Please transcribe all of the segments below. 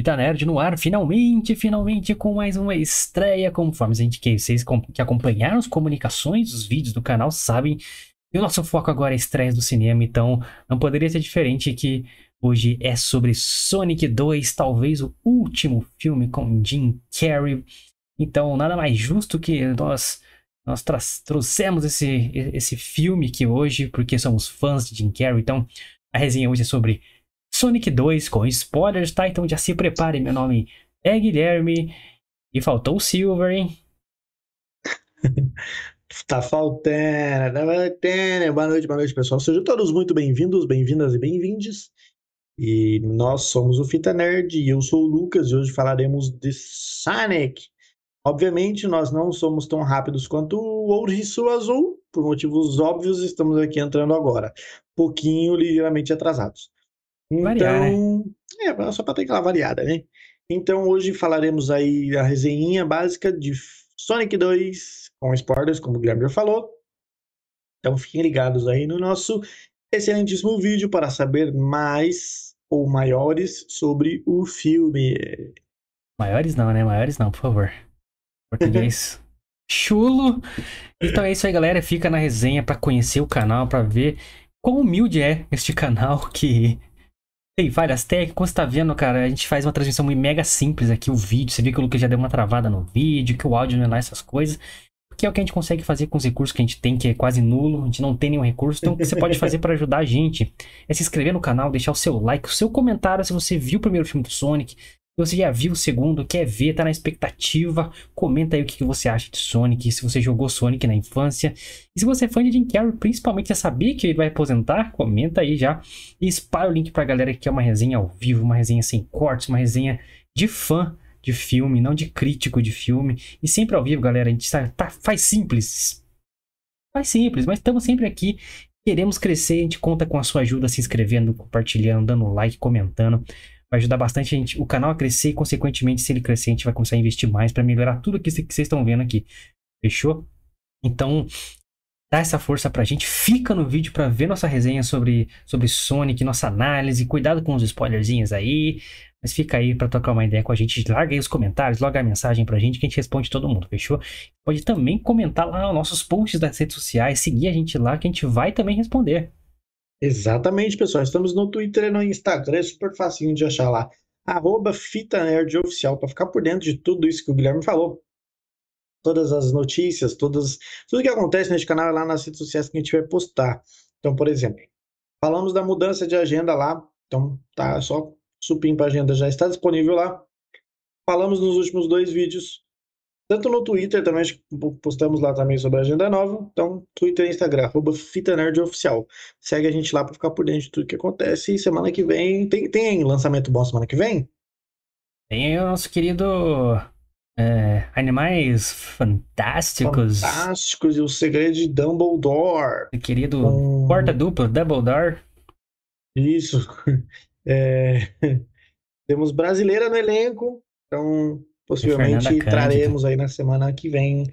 Vita Nerd no ar, finalmente, finalmente, com mais uma estreia, conforme a gente que vocês que acompanharam as comunicações, os vídeos do canal, sabem que o nosso foco agora é estreias do cinema, então não poderia ser diferente que hoje é sobre Sonic 2, talvez o último filme com Jim Carrey. Então, nada mais justo que nós nós trouxemos esse, esse filme aqui hoje, porque somos fãs de Jim Carrey, então a resenha hoje é sobre Sonic 2 com spoilers, tá? Então já se prepare, meu nome é Guilherme e faltou o Silver, hein? tá faltando, tá faltando. Boa noite, boa noite, pessoal. Sejam todos muito bem-vindos, bem-vindas e bem-vindes. E nós somos o Fita Nerd e eu sou o Lucas e hoje falaremos de Sonic. Obviamente, nós não somos tão rápidos quanto o Ouriço Azul, por motivos óbvios, estamos aqui entrando agora, pouquinho ligeiramente atrasados. Então, Variar, né? é, só para ter aquela variada, né? Então, hoje falaremos aí a resenha básica de Sonic 2 com spoilers, como o Guilherme já falou. Então, fiquem ligados aí no nosso excelentíssimo vídeo para saber mais ou maiores sobre o filme. Maiores não, né? Maiores não, por favor. Português chulo. Então é isso aí, galera. Fica na resenha para conhecer o canal, para ver quão humilde é este canal que tem várias técnicas. Como você tá vendo, cara, a gente faz uma transmissão mega simples aqui, o vídeo. Você viu que o Lucas já deu uma travada no vídeo, que o áudio não é lá essas coisas. Que é o que a gente consegue fazer com os recursos que a gente tem, que é quase nulo. A gente não tem nenhum recurso. Então, o que você pode fazer para ajudar a gente é se inscrever no canal, deixar o seu like, o seu comentário se você viu o primeiro filme do Sonic, você já viu o segundo, quer ver, tá na expectativa, comenta aí o que você acha de Sonic, se você jogou Sonic na infância. E se você é fã de Jim Carrey, principalmente já sabia que ele vai aposentar, comenta aí já. E espalha o link pra galera que é uma resenha ao vivo, uma resenha sem cortes, uma resenha de fã de filme, não de crítico de filme. E sempre ao vivo, galera, a gente tá, tá faz simples. Faz simples, mas estamos sempre aqui Queremos crescer, a gente conta com a sua ajuda se inscrevendo, compartilhando, dando like, comentando vai ajudar bastante a gente, o canal a crescer e, consequentemente, se ele crescer, a gente vai começar a investir mais para melhorar tudo que vocês estão vendo aqui. Fechou? Então, dá essa força pra gente. Fica no vídeo para ver nossa resenha sobre, sobre Sonic, nossa análise. Cuidado com os spoilerzinhos aí. Mas fica aí para trocar uma ideia com a gente. Larga aí os comentários, loga a mensagem pra gente que a gente responde todo mundo, fechou? Pode também comentar lá nos nossos posts das redes sociais, seguir a gente lá que a gente vai também responder. Exatamente, pessoal. Estamos no Twitter e no Instagram, é super facinho de achar lá. Arroba Fita Nerd Oficial, para ficar por dentro de tudo isso que o Guilherme falou. Todas as notícias, todas, tudo que acontece neste canal é lá nas redes sociais que a gente vai postar. Então, por exemplo, falamos da mudança de agenda lá. Então, tá só supim para agenda já está disponível lá. Falamos nos últimos dois vídeos tanto no Twitter também, postamos lá também sobre a agenda nova. Então, Twitter e Instagram, arroba Fita Nerd Oficial. Segue a gente lá para ficar por dentro de tudo que acontece. E semana que vem, tem, tem lançamento bom semana que vem? Tem o nosso querido é, Animais Fantásticos. Fantásticos e o Segredo de Dumbledore. O querido um... Porta Dupla, Dumbledore. Isso. É... Temos brasileira no elenco. Então, Possivelmente traremos aí na semana que vem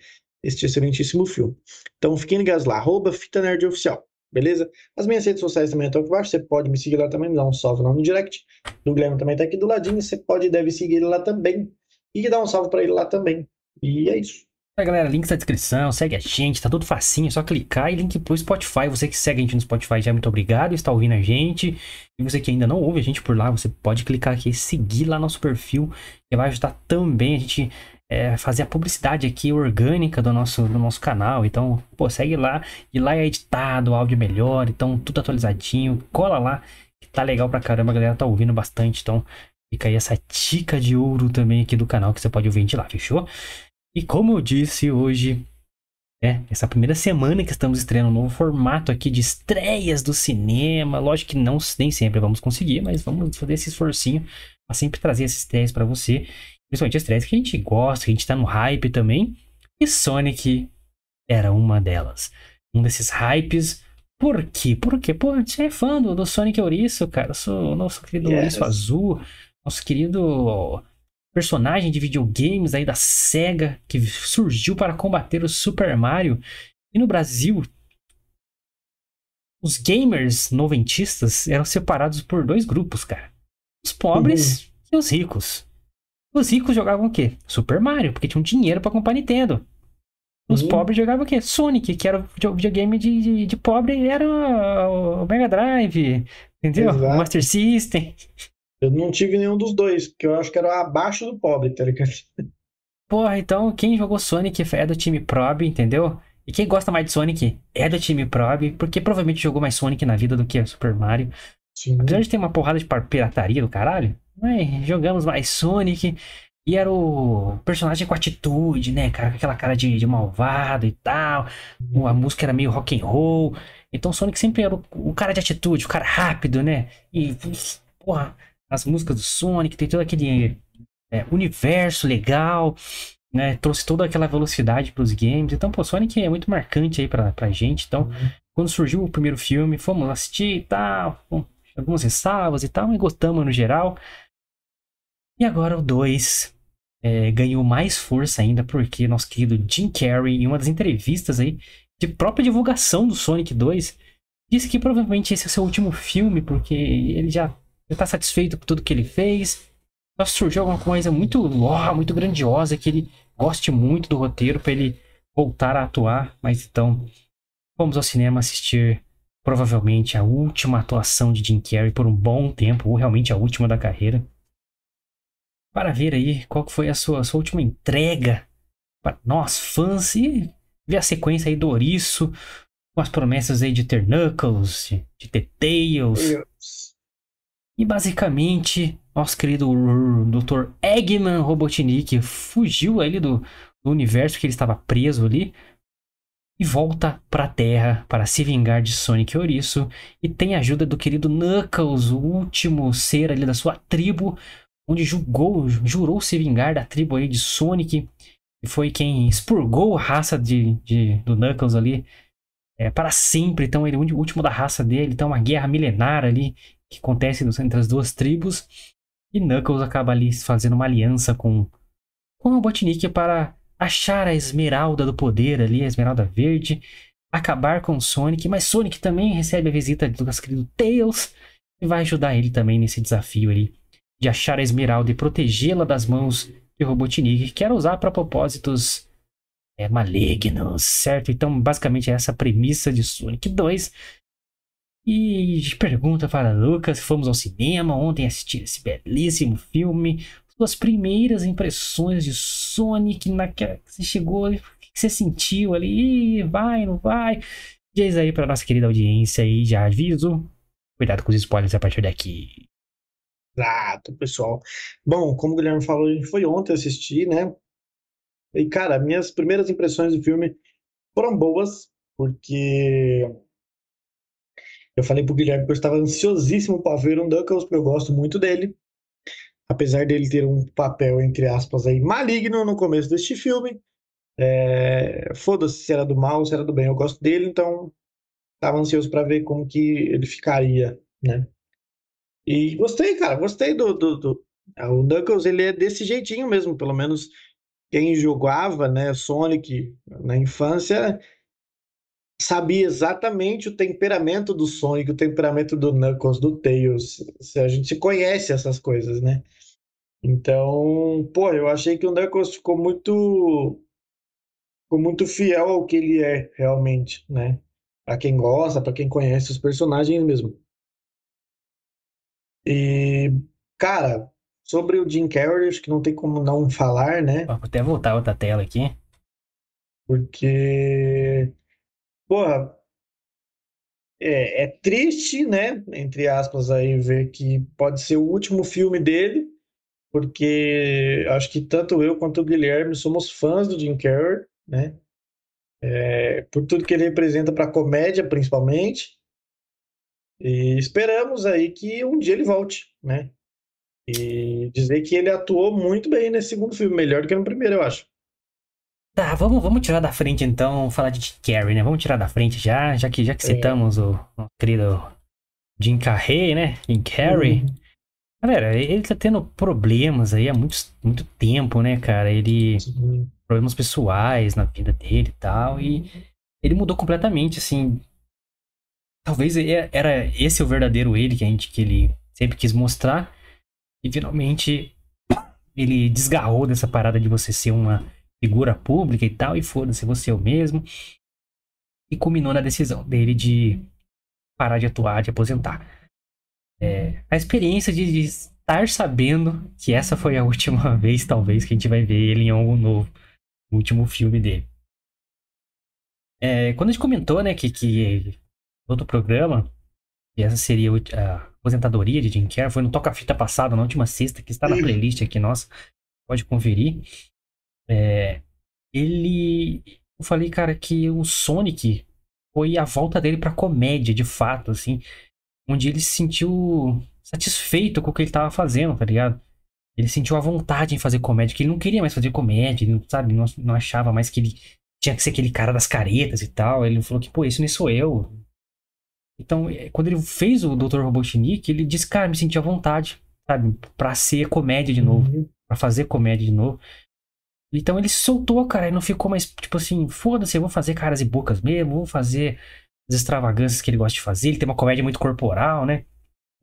este excelentíssimo filme. Então fiquem ligados lá, arroba Fita Nerd Oficial, beleza? As minhas redes sociais também estão aqui embaixo, você pode me seguir lá também, me dar um salve lá no direct. O Guilherme também está aqui do ladinho, você pode e deve seguir ele lá também. E dar um salve para ele lá também. E é isso. É, galera, link na descrição, segue a gente, tá tudo facinho, é só clicar e link pro Spotify. Você que segue a gente no Spotify já muito obrigado, está ouvindo a gente. E você que ainda não ouve a gente por lá, você pode clicar aqui e seguir lá nosso perfil, que vai ajudar também a gente é, fazer a publicidade aqui orgânica do nosso, do nosso canal. Então, pô, segue lá, e lá é editado, áudio é melhor, então tudo atualizadinho. Cola lá, que tá legal pra caramba, a galera tá ouvindo bastante, então fica aí essa dica de ouro também aqui do canal que você pode ouvir de lá, fechou? E como eu disse hoje, é, essa primeira semana que estamos estreando um novo formato aqui de estreias do cinema. Lógico que não nem sempre vamos conseguir, mas vamos fazer esse esforcinho para sempre trazer essas estreias para você. Principalmente estreias que a gente gosta, que a gente tá no hype também. E Sonic era uma delas. Um desses hypes. Por quê? Por quê? Pô, você é fã do, do Sonic Ouriço, cara. Eu sou o nosso querido yes. Ouriço Azul. Nosso querido personagem de videogames aí da SEGA que surgiu para combater o Super Mario. E no Brasil, os gamers noventistas eram separados por dois grupos, cara. Os pobres, uhum. e os ricos. Os ricos jogavam o quê? Super Mario, porque tinham dinheiro para comprar Nintendo. Os Uhum. pobres jogavam o quê? Sonic, que era o videogame de, de, de pobre, era o Mega Drive, entendeu? Exato. Master System. Eu não tive nenhum dos dois, porque eu acho que era abaixo do pobre, tá ligado? Porra, então quem jogou Sonic é do time Prob, entendeu? E quem gosta mais de Sonic é do time Prob, porque provavelmente jogou mais Sonic na vida do que Super Mario. Sim. Apesar de ter uma porrada de pirataria do caralho, mas jogamos mais Sonic. E era o personagem com atitude, né, cara? Com aquela cara de, de malvado e tal. A música era meio rock and roll. Então Sonic sempre era o, o cara de atitude, o cara rápido, né? E, porra, as músicas do Sonic, tem todo aquele é, universo legal, né? Trouxe toda aquela velocidade pros games. Então, pô, Sonic é muito marcante aí pra, pra gente. Então, quando surgiu o primeiro filme, fomos assistir e tal, algumas ressalvas e tal, mas gostamos no geral. E agora o 2 ganhou mais força ainda, porque nosso querido Jim Carrey, em uma das entrevistas aí, de própria divulgação do Sonic 2, disse que provavelmente esse é o seu último filme, porque ele já está satisfeito com tudo que ele fez. Só surgiu alguma coisa muito, ó, muito grandiosa, que ele goste muito do roteiro para ele voltar a atuar. Mas então, fomos ao cinema assistir provavelmente a última atuação de Jim Carrey por um bom tempo, ou realmente a última da carreira. Para ver aí qual que foi a sua, sua última entrega para nós fãs e ver a sequência aí do Ouriço, com as promessas aí de ter Knuckles, de, de ter Tails. Deus. E basicamente, nosso querido Dr. Eggman Robotnik fugiu ali do, do universo que ele estava preso ali e volta pra Terra para se vingar de Sonic e Ouriço e tem a ajuda do querido Knuckles, o último ser ali da sua tribo, onde julgou, jurou se vingar da tribo aí de Sonic e foi quem expurgou a raça de, de do Knuckles ali é, para sempre. Então ele é o último da raça dele, então uma guerra milenar ali que acontece entre as duas tribos e Knuckles acaba ali fazendo uma aliança com com o Robotnik para achar a esmeralda do poder ali, a esmeralda verde, acabar com Sonic, mas Sonic também recebe a visita do nosso querido Tails e vai ajudar ele também nesse desafio ali de achar a esmeralda e protegê-la das mãos de Robotnik, que quer usar para propósitos é, malignos, certo? Então, basicamente, é essa a premissa de Sonic 2. E pergunta para Lucas, fomos ao cinema ontem assistir esse belíssimo filme, suas primeiras impressões de Sonic, naquela que você chegou, o que você sentiu ali, vai, não vai? Diz aí para nossa querida audiência aí, já aviso, cuidado com os spoilers a partir daqui. Exato, pessoal. Bom, como o Guilherme falou, a gente foi ontem assistir, né? E, cara, minhas primeiras impressões do filme foram boas, porque eu falei pro Guilherme que eu estava ansiosíssimo para ver um Knuckles, porque eu gosto muito dele. Apesar dele ter um papel, entre aspas, aí, maligno no começo deste filme. É... Foda-se se era do mal, se era do bem. Eu gosto dele, então estava ansioso para ver como que ele ficaria, né? E gostei, cara, gostei do, do, do... Ah, O Knuckles, ele é desse jeitinho mesmo, pelo menos quem jogava, né, Sonic na infância sabia exatamente o temperamento do Sonic, o temperamento do Knuckles, do Tails. Se A gente conhece essas coisas, né? Então, pô, eu achei que o Knuckles ficou muito ficou muito fiel ao que ele é realmente, né? Pra quem gosta, pra quem conhece os personagens mesmo. E, cara, sobre o Jim Carrey, acho que não tem como não falar, né? Vou até voltar a outra tela aqui. Porque, porra, é, é triste, né? Entre aspas, aí, ver que pode ser o último filme dele, porque acho que tanto eu quanto o Guilherme somos fãs do Jim Carrey, né? É, por tudo que ele representa para comédia, principalmente. E esperamos aí que um dia ele volte, né? E dizer que ele atuou muito bem nesse segundo filme, melhor do que no primeiro, eu acho. Tá, vamos, vamos tirar da frente então, falar de Jim Carrey, né? Vamos tirar da frente já, já que, já que É. citamos o nosso querido Jim Carrey, né? Jim Carrey. Uhum. Galera, ele tá tendo problemas aí há muito, muito tempo, né, cara? Ele. Sim. Problemas pessoais na vida dele e tal. E ele mudou completamente, assim. Talvez era esse o verdadeiro ele que a gente que ele sempre quis mostrar. E finalmente ele desgarrou dessa parada de você ser uma figura pública e tal, e foda-se, você é o mesmo. E culminou na decisão dele de parar de atuar, de aposentar. É, a experiência de, de, estar sabendo que essa foi a última vez, talvez, que a gente vai ver ele em algo novo. Último filme dele. É, quando a gente comentou, né, que, que outro programa, que essa seria a aposentadoria de Jim Carrey, foi no Toca Fita passado, na última sexta, que está na playlist aqui, nossa, pode conferir. É, ele. Eu falei, cara, que o Sonic foi a volta dele pra comédia, de fato, assim. Onde ele se sentiu satisfeito com o que ele tava fazendo, tá ligado? Ele sentiu a vontade em fazer comédia, que ele não queria mais fazer comédia, ele, sabe? Não, não achava mais que ele tinha que ser aquele cara das caretas e tal. Ele falou que, pô, isso nem sou eu. Então, é, quando ele fez o Dr. Robotnik, ele disse, cara, me senti à vontade, sabe? Pra ser comédia de novo. Uhum. Pra fazer comédia de novo. Então ele soltou, cara, e não ficou mais, tipo assim, foda-se, eu vou fazer caras e bocas mesmo, vou fazer as extravagâncias que ele gosta de fazer. Ele tem uma comédia muito corporal, né?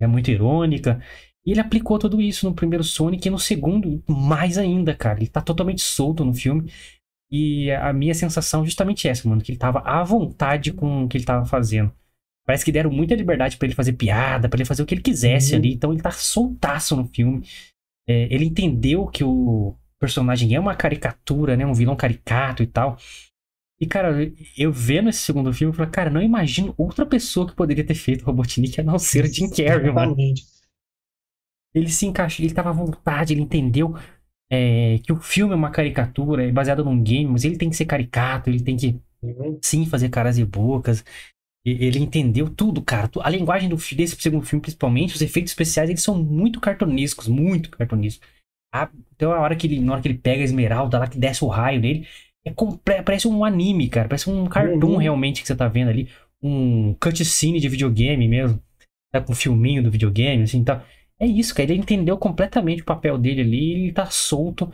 É muito irônica. E ele aplicou tudo isso no primeiro Sonic e no segundo, mais ainda, cara. Ele tá totalmente solto no filme. E a minha sensação é justamente essa, mano, que ele tava à vontade com o que ele tava fazendo. Parece que deram muita liberdade para ele fazer piada, para ele fazer o que ele quisesse uhum. ali. Então ele tá soltaço no filme. É, ele entendeu que o personagem é uma caricatura, né? Um vilão caricato e tal. E, cara, eu vendo esse segundo filme, eu falei, cara, não imagino outra pessoa que poderia ter feito Robotnik a não ser Jim Carrey, mano. Ele se encaixou, ele tava à vontade, ele entendeu é, que o filme é uma caricatura, é baseado num game, mas ele tem que ser caricato, ele tem que, uhum. sim, fazer caras e bocas. Ele entendeu tudo, cara. A linguagem do, desse segundo filme, principalmente, os efeitos especiais, eles são muito cartunescos, muito cartunescos. Ah, então a hora que ele, na hora que ele pega a esmeralda lá, que desce o raio nele, é parece um anime, cara. Parece um cartoon uhum. realmente que você tá vendo ali. Um cutscene de videogame mesmo. Tá com um filminho do videogame, assim, tá. É isso, cara. Ele entendeu completamente o papel dele ali, ele tá solto.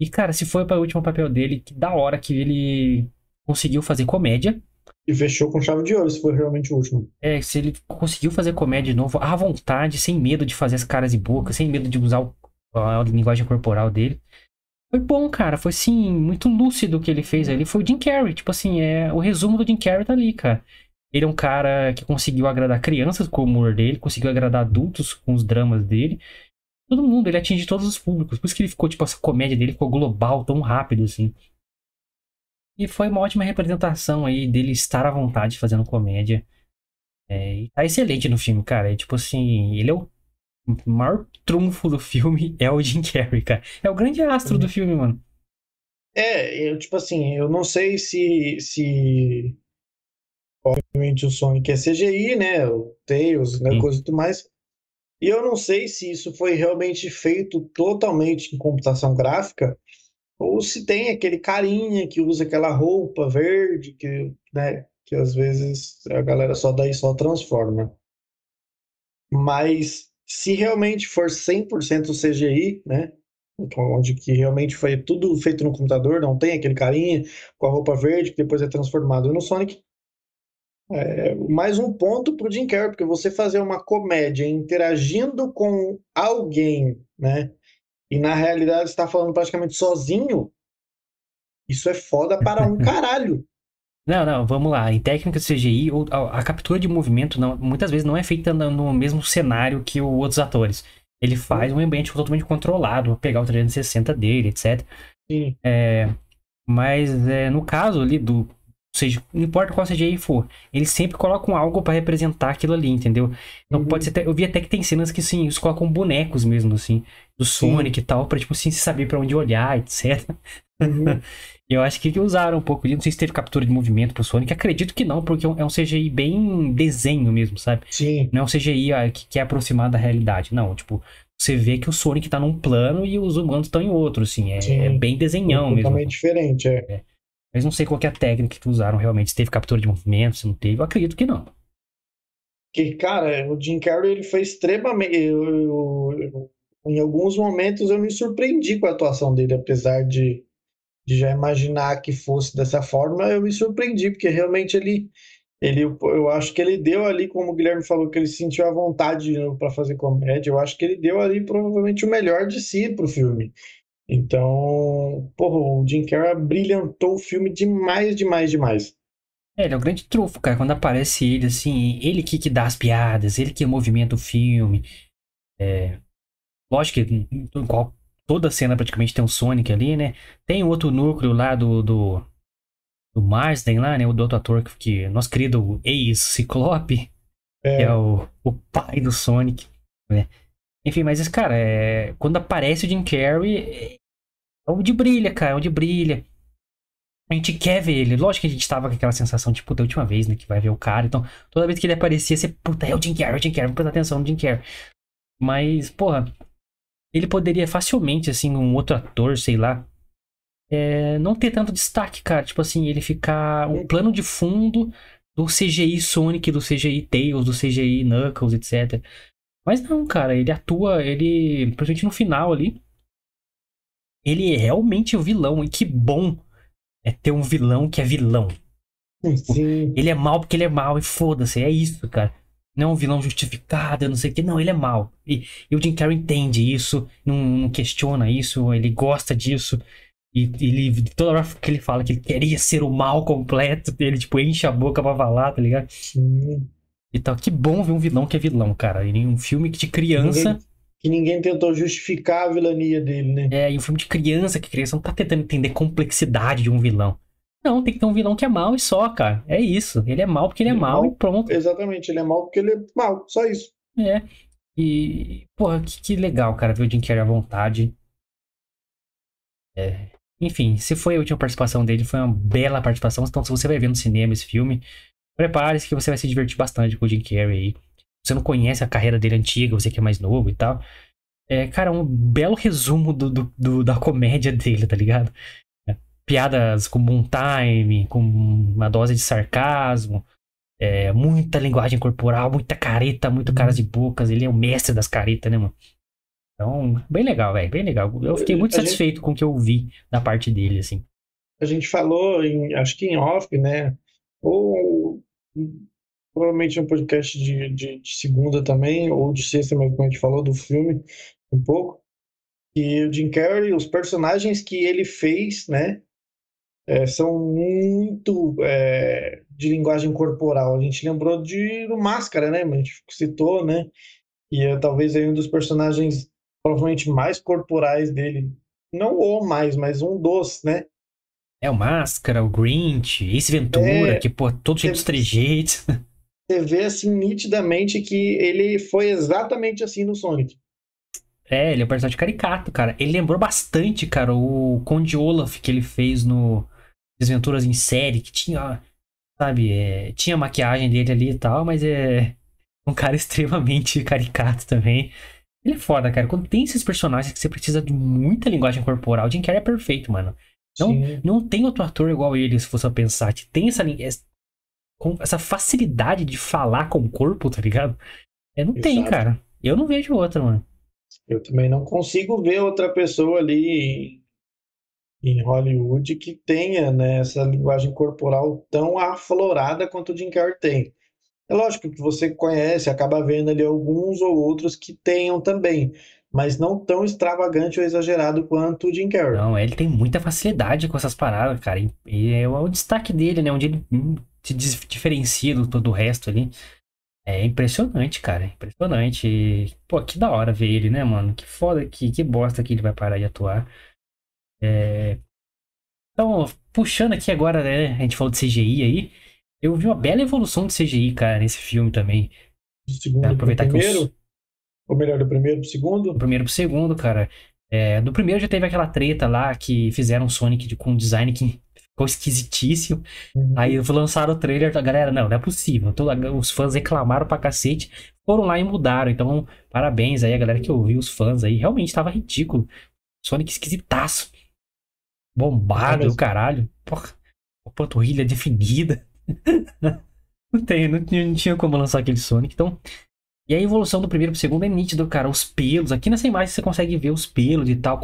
E, cara, se foi para o último papel dele, que da hora que ele conseguiu fazer comédia. E fechou com chave de ouro, se foi realmente o último. É, se ele conseguiu fazer comédia de novo, à vontade, sem medo de fazer as caras e bocas, sem medo de usar o a linguagem corporal dele. Foi bom, cara. Foi, sim, muito lúcido o que ele fez ali. Foi o Jim Carrey. Tipo assim, é, o resumo do Jim Carrey tá ali, cara. Ele é um cara que conseguiu agradar crianças com o humor dele, conseguiu agradar adultos com os dramas dele. Todo mundo, ele atinge todos os públicos. Por isso que ele ficou, tipo, essa comédia dele ficou global tão rápido, assim. E foi uma ótima representação aí dele estar à vontade fazendo comédia. É, tá excelente no filme, cara. É tipo assim, ele é o o maior trunfo do filme é o Jim Carrey, cara. É o grande astro do filme, mano. É, eu, tipo assim, eu não sei se, se obviamente o Sonic é CGI, né, o Tails, né, coisa e tudo mais. E eu não sei se isso foi realmente feito totalmente em computação gráfica ou se tem aquele carinha que usa aquela roupa verde que, né, que às vezes a galera só daí só transforma. Mas se realmente for 100% CGI, né? Onde que realmente foi tudo feito no computador, não tem aquele carinha com a roupa verde que depois é transformado no Sonic. É, mais um ponto pro Jim Carrey, porque você fazer uma comédia interagindo com alguém, né? E na realidade está falando praticamente sozinho, isso é foda para um caralho. Não, não, vamos lá. Em técnica de CGI, a, captura de movimento não, muitas vezes não é feita no mesmo cenário que os outros atores. Ele faz um ambiente totalmente controlado, pegar o 360 dele, etc. Sim. É, mas é, no caso ali do. Seja, não importa qual CGI for, eles sempre colocam algo para representar aquilo ali, entendeu? Então uhum. pode ser. Até, eu vi até que tem cenas que sim, eles colocam bonecos mesmo, assim, do Sonic sim. e tal, pra tipo assim, saber para onde olhar, etc. Uhum. Eu acho que usaram um pouco disso. Não sei se teve captura de movimento pro Sonic. Acredito que não, porque é um CGI bem desenho mesmo, sabe? Sim. Não é um CGI ah, que, que é aproximado da realidade. Não, tipo, você vê que o Sonic tá num plano e os humanos estão em outro, assim. É, é bem desenhão é mesmo. Totalmente diferente, é. é. Mas não sei qual é a técnica que usaram realmente. Se teve captura de movimento, se não teve. Eu acredito que não. Que, cara, o Jim Carrey, ele foi extremamente... Eu, eu, eu, em alguns momentos eu me surpreendi com a atuação dele, apesar de de já imaginar que fosse dessa forma, eu me surpreendi, porque realmente ele, Ele, eu acho que ele deu ali, como o Guilherme falou, que ele sentiu a vontade para fazer comédia. Eu acho que ele deu ali provavelmente o melhor de si pro filme. Então, porra, o Jim Carrey brilhantou o filme demais, demais, demais. É, ele é o grande trufo, cara. Quando aparece ele, assim, ele que, que dá as piadas, ele que movimenta o filme. É... Lógico que em qual, toda cena praticamente tem um Sonic ali, né? Tem outro núcleo lá do, do, do Marsden lá, né? O do outro ator que, que nosso querido ex-Ciclope, é. que é o, o pai do Sonic, né? Enfim, mas esse cara, é... quando aparece o Jim Carrey, é, é onde brilha, cara, é onde brilha. A gente quer ver ele. Lógico que a gente tava com aquela sensação, tipo, da última vez, né? Que vai ver o cara. Então, toda vez que ele aparecia, você, puta, é o Jim Carrey, é o Jim Carrey, vamos prestar atenção no Jim Carrey. Mas, porra, ele poderia facilmente, assim, um outro ator, sei lá, é, não ter tanto destaque, cara. Tipo assim, ele ficar um plano de fundo do CGI Sonic, do CGI Tails, do CGI Knuckles, etc. Mas não, cara, ele atua, ele, principalmente no final ali, ele é realmente o vilão. E que bom é ter um vilão que é vilão. Sim. Ele é mal porque ele é mal e foda-se, é isso, cara. Não é um vilão justificado, não sei o que. Não, ele é mal. E, e o Jim Carrey entende isso, não, não, questiona isso, ele gosta disso. E ele, toda hora que ele fala que ele queria ser o mal completo, ele, tipo, enche a boca pra falar, tá ligado? Sim. Então, que bom ver um vilão que é vilão, cara. Em um filme de criança. Que ninguém tentou justificar a vilania dele, né? É, em um filme de criança, que criança não tá tentando entender complexidade de um vilão. Não, tem que ter um vilão que é mal e só, cara. É isso. Ele é mal porque ele é, ele é mal, e pronto. Exatamente, ele é mal porque ele é mal, só isso. É. E, porra, que, que legal, cara, ver o Jim Carrey à vontade. É. Enfim, se foi a última participação dele, foi uma bela participação. Então, se você vai ver no cinema esse filme, prepare-se que você vai se divertir bastante com o Jim Carrey aí. Você não conhece a carreira dele antiga, você que é mais novo e tal. É, cara, um belo resumo do, do, do da comédia dele, tá ligado? piadas com bom time, com uma dose de sarcasmo, é, muita linguagem corporal, muita careta, muito caras de bocas. Ele é o mestre das caretas, né, mano? Então, bem legal, velho, bem legal. Eu fiquei muito a satisfeito gente... com o que eu vi da parte dele, assim. A gente falou, em, acho que em off, né? Ou provavelmente um podcast de, de, de, segunda também, ou de sexta, mas como a gente falou do filme um pouco. E o Jim Carrey, os personagens que ele fez, né? é, são muito é, de linguagem corporal. A gente lembrou de do Máscara, né? A gente citou, né? E é talvez aí um dos personagens provavelmente mais corporais dele. Não o mais, mas um dos, né? É o Máscara, o Grinch, Ace Ventura, é, que, pô, todo cheio dos trejeitos. Você vê, assim, nitidamente que ele foi exatamente assim no Sonic. É, ele é um personagem caricato, cara. Ele lembrou bastante, cara, o Conde Olaf que ele fez no Desventuras em série, que tinha, sabe, é, tinha maquiagem dele ali e tal, mas é um cara extremamente caricato também. Ele é foda, cara. Quando tem esses personagens que você precisa de muita linguagem corporal, o Jim Carrey é perfeito, mano. Não, não tem outro ator igual ele, se você pensar, tem essa, essa facilidade de falar com o corpo, tá ligado? É, não Exato. tem, cara. Eu não vejo outra, mano. Eu também não consigo ver outra pessoa ali em Hollywood que tenha né, essa linguagem corporal tão aflorada quanto o Jim Carrey tem. É lógico que você conhece, acaba vendo ali alguns ou outros que tenham também, mas não tão extravagante ou exagerado quanto o Jim Carrey. Não, ele tem muita facilidade com essas paradas, cara. E é o destaque dele, né? Onde ele se diferencia do todo o resto ali. É impressionante, cara. Impressionante. E, pô, que da hora ver ele, né, mano? Que foda, que, que bosta que ele vai parar de atuar. É... Então, puxando aqui agora, né? A gente falou de CGI aí. Eu vi uma bela evolução de CGI, cara, nesse filme também. Do segundo é, aproveitar pro primeiro? Que os... Ou melhor, do primeiro pro segundo? Do primeiro pro segundo, cara. É, do primeiro já teve aquela treta lá que fizeram o Sonic de, com um design que ficou esquisitíssimo. Uhum. Aí lançaram o trailer, a galera, não, não é possível. Todo, os fãs reclamaram pra cacete, foram lá e mudaram. Então, parabéns aí a galera que ouviu, os fãs aí. Realmente tava ridículo. Sonic esquisitaço. Bombado, o caralho. Porra, panturrilha definida. não tem, não, não, tinha como lançar aquele Sonic. Então. E a evolução do primeiro pro segundo é nítido, cara. Os pelos. Aqui nessa imagem você consegue ver os pelos e tal.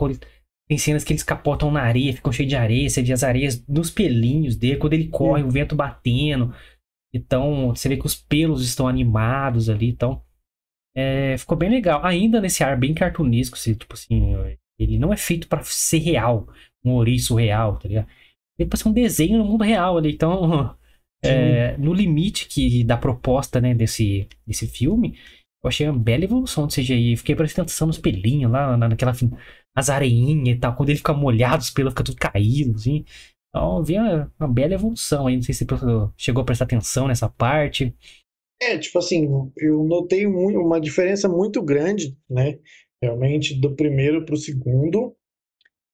Tem cenas que eles capotam na areia, ficam cheios de areia. Você vê as areias nos pelinhos dele. Quando ele corre, o vento batendo. Então, você vê que os pelos estão animados ali, então. É, ficou bem legal. Ainda nesse ar bem cartunesco, tipo assim, ele não é feito para ser real, um ouriço real, tá ligado? Ele pode ser um desenho no mundo real ali, então. É, no limite que da proposta né, desse, desse filme, eu achei uma bela evolução do CGI. Fiquei prestando atenção nos pelinhos lá, naquela. As areinhas e tal. Quando ele fica molhado, os pelos ficam tudo caídos, assim. Então, vi uma, uma, bela evolução aí. Não sei se você chegou a prestar atenção nessa parte. É, tipo assim, eu notei uma diferença muito grande, né? Realmente, do primeiro para o segundo.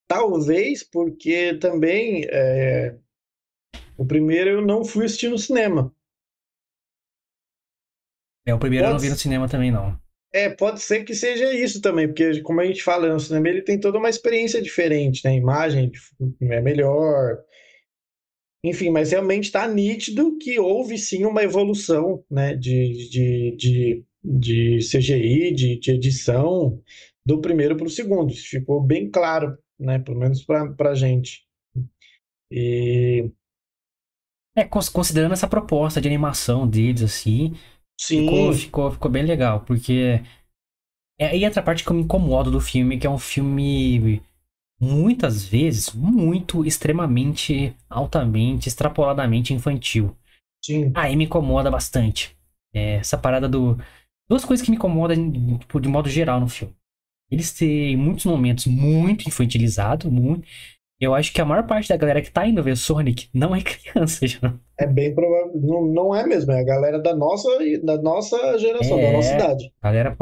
Talvez porque também é, o primeiro eu não fui assistir no cinema. É, o primeiro pode... eu não vi no cinema também, não. É, pode ser que seja isso também, porque como a gente fala, no cinema ele tem toda uma experiência diferente, né? A imagem é melhor. Enfim, mas realmente está nítido que houve sim uma evolução né, de, de, de, de CGI, de, de edição, do primeiro para o segundo. Isso ficou bem claro, né? Pelo menos para a gente. E... É, considerando essa proposta de animação deles, assim, Sim. Ficou, ficou, ficou bem legal, porque. É, e outra parte que eu me incomodo do filme, que é um filme muitas vezes muito extremamente, altamente, extrapoladamente infantil. Sim. Aí me incomoda bastante. É, essa parada do. Duas coisas que me incomodam tipo, de modo geral no filme. Eles têm muitos momentos muito infantilizados, muito. Eu acho que a maior parte da galera que tá indo ver Sonic não é criança, já. É bem provável. Não, não é mesmo, é a galera da nossa, da nossa geração, é, da nossa idade. Galera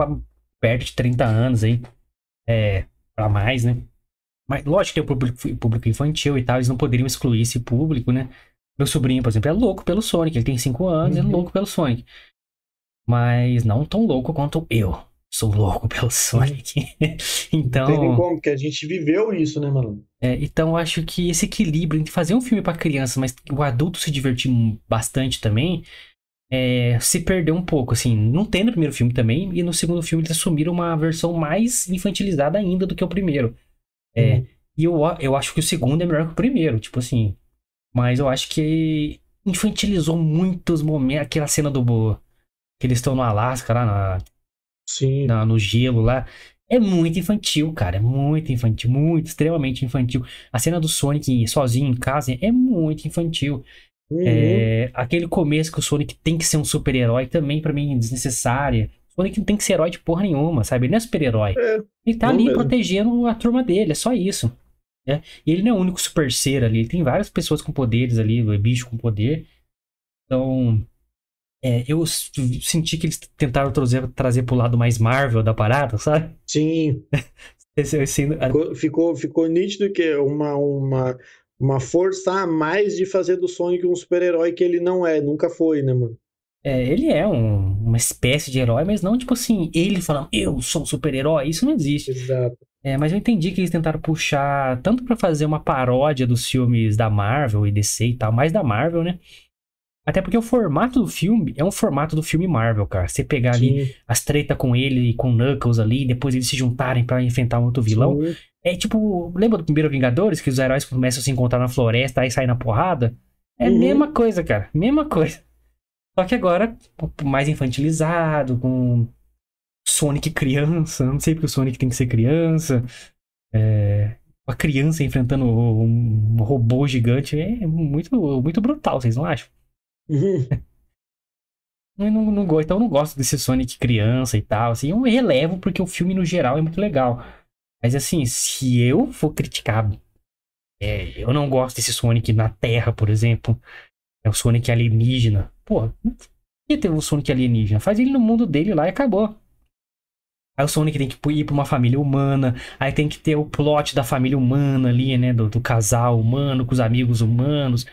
perto de 30 anos aí. É, pra mais, né? Mas lógico que tem o público, público infantil e tal, eles não poderiam excluir esse público, né? Meu sobrinho, por exemplo, é louco pelo Sonic. Ele tem 5 anos, uhum. é louco pelo Sonic. Mas não tão louco quanto eu sou louco pelo Sonic. então. Não tem como, porque a gente viveu isso, né, mano? É, então acho que esse equilíbrio entre fazer um filme para criança, mas o adulto se divertir bastante também, é, se perdeu um pouco. Assim, não tem no primeiro filme também, e no segundo filme eles assumiram uma versão mais infantilizada ainda do que o primeiro. É, uhum. E eu, eu acho que o segundo é melhor que o primeiro, tipo assim. Mas eu acho que infantilizou muitos momentos. Aquela cena do. Que eles estão no Alasca, lá na, Sim. Na, no gelo lá. É muito infantil, cara. É muito infantil. Muito, extremamente infantil. A cena do Sonic sozinho em casa é muito infantil. Uhum. É, aquele começo que o Sonic tem que ser um super-herói também, para mim, é desnecessária. O Sonic não tem que ser herói de porra nenhuma, sabe? Ele não é super-herói. É, ele tá ali mesmo. protegendo a turma dele, é só isso. É? E ele não é o único super ser ali. Ele tem várias pessoas com poderes ali, bicho com poder. Então, é, eu senti que eles tentaram trazer, trazer pro lado mais Marvel da parada, sabe? Sim. Esse, esse... Ficou, ficou, ficou nítido que uma, uma, uma força a mais de fazer do Sonic um super-herói que ele não é, nunca foi, né, mano? É, ele é um, uma espécie de herói, mas não tipo assim, ele falando, eu sou um super-herói, isso não existe. Exato. É, mas eu entendi que eles tentaram puxar tanto para fazer uma paródia dos filmes da Marvel e DC e tal, mais da Marvel, né? Até porque o formato do filme é um formato do filme Marvel, cara. Você pegar Sim. ali as tretas com ele e com Knuckles ali, depois eles se juntarem para enfrentar um outro vilão. Sim. É tipo, lembra do primeiro Vingadores, que os heróis começam a se encontrar na floresta e saem na porrada? É a uhum. mesma coisa, cara. Mesma coisa. Só que agora, mais infantilizado, com Sonic criança. Não sei porque o Sonic tem que ser criança. É, uma criança enfrentando um robô gigante é muito, muito brutal, vocês não acham? Uhum. não, não, não, então eu não gosto desse Sonic criança e tal. Assim, eu relevo porque o filme no geral é muito legal. Mas assim, se eu for criticar, é, eu não gosto desse Sonic na Terra, por exemplo. É o Sonic alienígena. Pô, que ter o Sonic alienígena? Faz ele no mundo dele lá e acabou. Aí o Sonic tem que ir pra uma família humana. Aí tem que ter o plot da família humana ali, né? Do, do casal humano com os amigos humanos.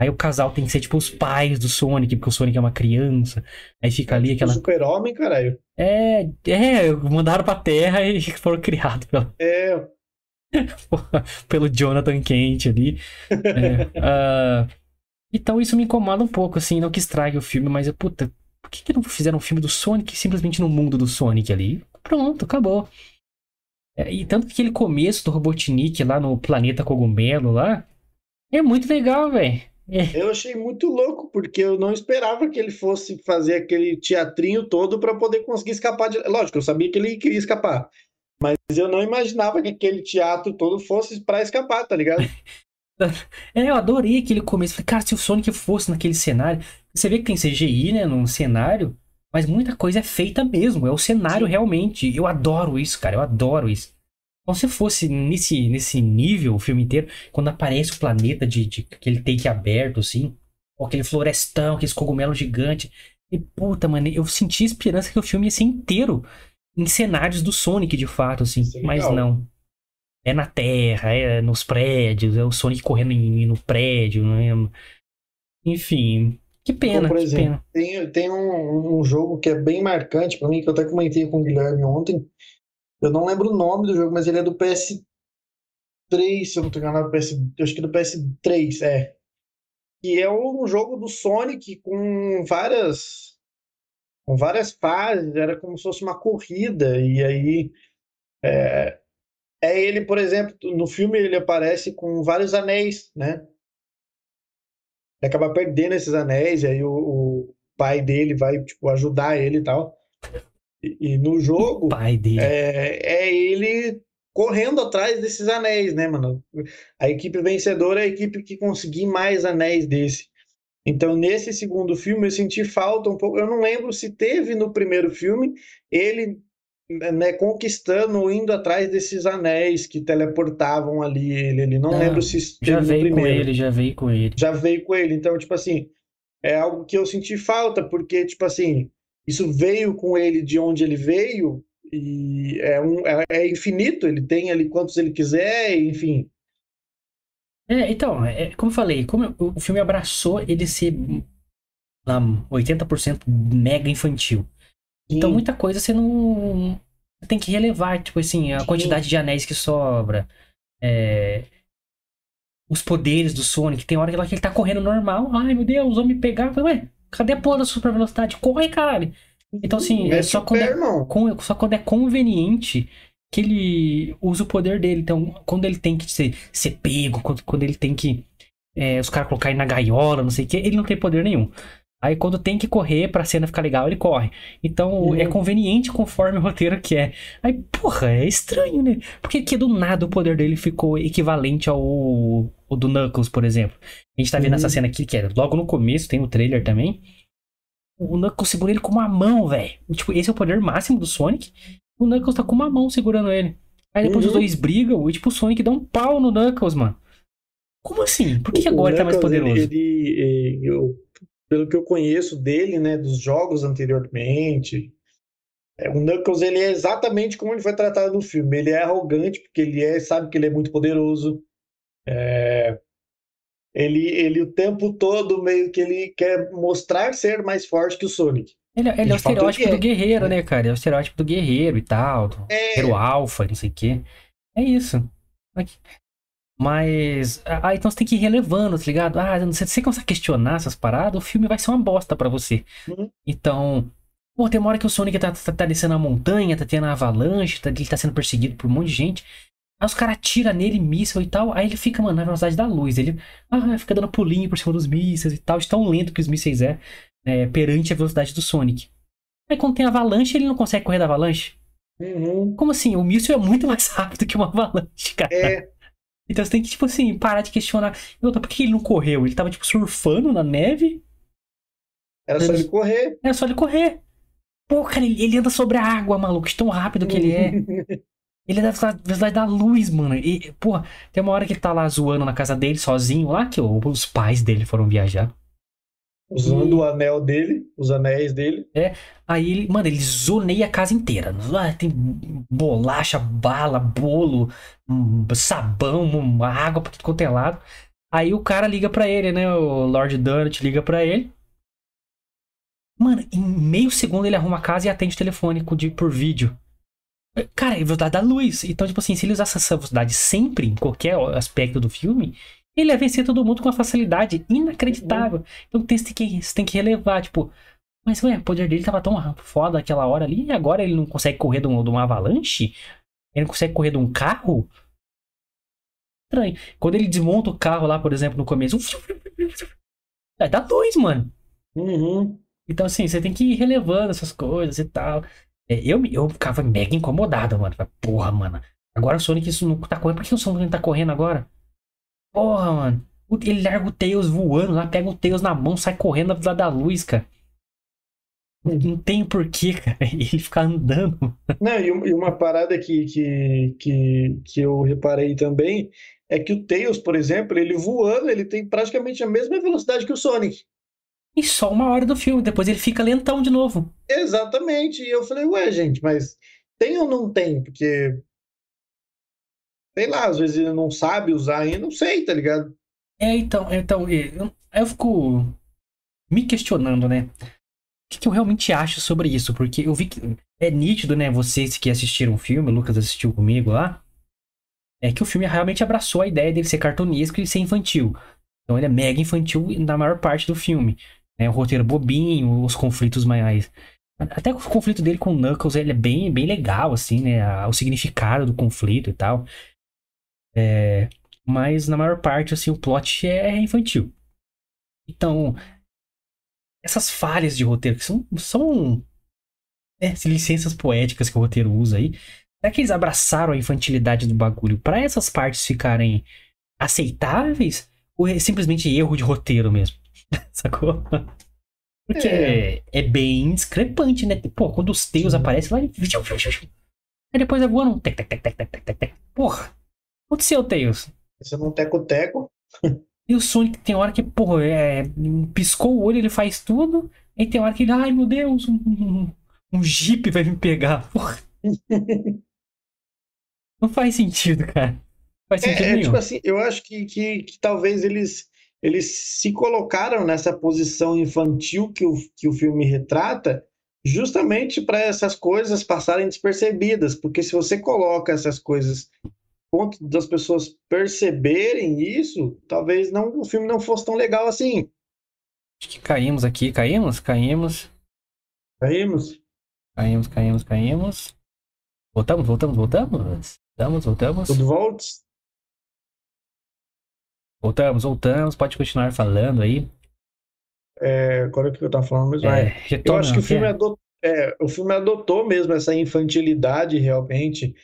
Aí o casal tem que ser tipo os pais do Sonic, porque o Sonic é uma criança. Aí fica ali tipo aquela. Super-homem, caralho. É, é, mandaram pra terra e foram criados pelo. É. pelo Jonathan Kent ali. é, uh... Então isso me incomoda um pouco, assim, não que estrague o filme, mas, puta, por que, que não fizeram um filme do Sonic simplesmente no mundo do Sonic ali? Pronto, acabou. É, e tanto que aquele começo do Robotnik lá no planeta cogumelo lá, é muito legal, velho. É. Eu achei muito louco, porque eu não esperava que ele fosse fazer aquele teatrinho todo para poder conseguir escapar de. Lógico, eu sabia que ele queria escapar. Mas eu não imaginava que aquele teatro todo fosse para escapar, tá ligado? É, eu adorei aquele começo. Falei, cara, se o Sonic fosse naquele cenário. Você vê que tem CGI, né, num cenário, mas muita coisa é feita mesmo. É o cenário Sim. realmente. Eu adoro isso, cara. Eu adoro isso. Se fosse nesse, nesse nível, o filme inteiro, quando aparece o planeta de, de aquele take aberto, assim, ou aquele florestão, aqueles cogumelos gigantes. E puta, mano, eu senti esperança que o filme ia ser inteiro em cenários do Sonic, de fato, assim. Isso é Mas legal. não. É na terra, é nos prédios, é o Sonic correndo em- no prédio, né? Enfim, que pena, Então, por que exemplo, pena. Tem, tem um, um jogo que é bem marcante para mim, que eu até comentei com o Guilherme ontem. Eu não lembro o nome do jogo, mas ele é do PS3, se eu não tô enganado, PS, eu acho que é do PS3, é. Que é um jogo do Sonic com várias com várias fases, era como se fosse uma corrida, e aí é, é ele, por exemplo, no filme ele aparece com vários anéis, né? Ele acaba perdendo esses anéis, e aí o, o pai dele vai, tipo, ajudar ele e tal. E, e no jogo, é, é ele correndo atrás desses anéis, né, mano? A equipe vencedora é a equipe que conseguir mais anéis desse. Então, nesse segundo filme, eu senti falta um pouco. Eu não lembro se teve no primeiro filme ele né, conquistando, indo atrás desses anéis que teleportavam ali ele. ele. Não Não, lembro se Já teve no veio com ele, já veio com ele. já veio com ele. Então, tipo assim, é algo que eu senti falta, porque, tipo assim, isso veio com ele de onde ele veio e é, um, é, é infinito, ele tem ali quantos ele quiser, enfim. É, então, é, como eu falei, como o filme abraçou ele ser lá, 80% mega infantil. Então, Sim. muita coisa você não você tem que relevar, tipo assim, a Sim. quantidade de anéis que sobra, é, os poderes do Sonic. Tem hora que ele tá correndo normal, ai meu Deus, vão me pegar. Falei, Ué, cadê a porra da super velocidade? Corre, caralho! Então, assim, é só quando pé, é com- só quando é conveniente que ele usa o poder dele. Então, quando ele tem que ser, ser pego, quando, quando ele tem que. é, os caras colocarem na gaiola, não sei o que, ele não tem poder nenhum. Aí quando tem que correr pra cena ficar legal, ele corre. Então Uhum. é conveniente conforme o roteiro quer. Aí, porra, é estranho, né? Porque que do nada o poder dele ficou equivalente ao, ao do Knuckles, por exemplo. A gente tá vendo Uhum. essa cena aqui, que é logo no começo, tem no trailer também. O Knuckles segura ele com uma mão, velho. Tipo, esse é o poder máximo do Sonic. O Knuckles tá com uma mão segurando ele. Aí depois os Uhum. dois brigam e, tipo, o Sonic dá um pau no Knuckles, mano. Como assim? Por que, que O agora ele tá mais Knuckles, poderoso? Ele, ele- eu- pelo que eu conheço dele, né, dos jogos anteriormente, é, o Knuckles ele é exatamente como ele foi tratado no filme. Ele é arrogante porque ele é, sabe que ele é muito poderoso. É, ele, ele o tempo todo meio que ele quer mostrar ser mais forte que o Sonic. Ele, ele é o estereótipo é, do guerreiro, né? né, cara? É o estereótipo do guerreiro e tal. Do É, guerreiro alfa, não sei o quê. É isso. Mas. Ah, então você tem que ir relevando, tá ligado? Ah, você, você começa a questionar essas paradas, o filme vai ser uma bosta pra você. Uhum. Então. Pô, tem uma hora que o Sonic tá, tá, tá descendo a montanha, tá tendo a avalanche, tá, ele tá sendo perseguido por um monte de gente. Aí os caras atiram nele, míssil e tal. Aí ele fica, mano, na velocidade da luz. Ele ah, fica dando pulinho por cima dos mísseis e tal. De tão lento que os mísseis é, é perante a velocidade do Sonic. Aí quando tem avalanche, ele não consegue correr da avalanche. uhum, Como assim? O míssil é muito mais rápido que uma avalanche, cara. é, Então você tem que, tipo assim, parar de questionar. E outra, por que ele não correu? Ele tava, tipo, surfando na neve? era só ele correr. É só ele correr. Pô, cara, ele, ele anda sobre a água, maluco, de tão rápido que ele é. Ele é da velocidade da luz, mano. E, porra, tem uma hora que ele tá lá zoando na casa dele, sozinho, lá que os pais dele foram viajar. Usando o anel dele, os anéis dele. Aí ele, mano, ele zoneia a casa inteira. Ah, tem bolacha, bala, bolo, hum, sabão, hum, água pra tudo quanto é lado. Aí o cara liga pra ele, né? O Lord Donut liga pra ele. Mano, em meio segundo ele arruma a casa e atende o telefone por vídeo. Cara, é velocidade da luz. Então, tipo assim, se ele usasse essa velocidade sempre, em qualquer aspecto do filme, ele ia vencer todo mundo com uma facilidade inacreditável. Então tem- você tem que, você tem que relevar, tipo, mas ué, o poder dele tava tão foda aquela hora ali, e agora ele não consegue correr de, um, de uma avalanche? Ele não consegue correr de um carro? Estranho. Quando ele desmonta o carro lá, por exemplo, no começo, Vai dar dois, mano. Uhum. Então, assim, você tem que ir relevando essas coisas e tal. É, eu, eu ficava mega incomodado, mano. Porra, mano. Agora o Sonic isso não tá correndo. Por que o Sonic tá correndo agora? Porra, mano. Ele larga o Tails voando lá, pega o Tails na mão, sai correndo lá da luz, cara. Não, tem porquê, cara. Ele ficar andando. Não, e uma parada que, que, que, que eu reparei também é que o Tails, por exemplo, ele voando, ele tem praticamente a mesma velocidade que o Sonic. E só uma hora do filme. Depois ele fica lentão de novo. Exatamente. E eu falei, ué, gente, mas tem ou não tem? Porque, sei lá, às vezes ele não sabe usar ainda, não sei, tá ligado? É, então, então, eu, eu fico me questionando, né? O que, que eu realmente acho sobre isso? Porque eu vi que é nítido, né? Vocês que assistiram o filme, o Lucas assistiu comigo lá, é que o filme realmente abraçou a ideia dele ser cartunesco e ser infantil. Então ele é mega infantil na maior parte do filme. Né? O roteiro bobinho, os conflitos mais. Até o conflito dele com o Knuckles ele é bem, bem legal, assim, né? O significado do conflito e tal. É, mas na maior parte, assim, o plot é infantil. Então, essas falhas de roteiro, que são, são né, licenças poéticas que o roteiro usa aí, será que eles abraçaram a infantilidade do bagulho pra essas partes ficarem aceitáveis? Ou é simplesmente erro de roteiro mesmo? Sacou? Porque É. é. bem discrepante, né? Pô, quando os Tails aparecem lá, ele... aí depois é voando. Tec, tec, tec, tec, tec, tec, tec. Porra, aconteceu, Tails. Você não teco-teco. E o Sonic tem hora que, porra, é, piscou o olho, ele faz tudo. Aí tem hora que ele, ai meu Deus, um, um, um Jeep vai me pegar. Porra, não faz sentido, cara. Não faz sentido É, é tipo assim, eu acho que, que, que talvez eles, eles se colocaram nessa posição infantil que o, que o filme retrata, justamente para essas coisas passarem despercebidas, porque se você coloca essas coisas ponto das pessoas perceberem isso, talvez não o filme não fosse tão legal assim. Acho que caímos aqui, caímos, caímos, Caímos? caímos, caímos, caímos. Voltamos, voltamos, voltamos. Voltamos, voltamos. Tudo volts? Voltamos, voltamos. Pode continuar falando aí. É, agora o que eu tava falando mesmo? É, É, Eu acho que o filme, é. adotou, é, o filme adotou mesmo essa infantilidade realmente,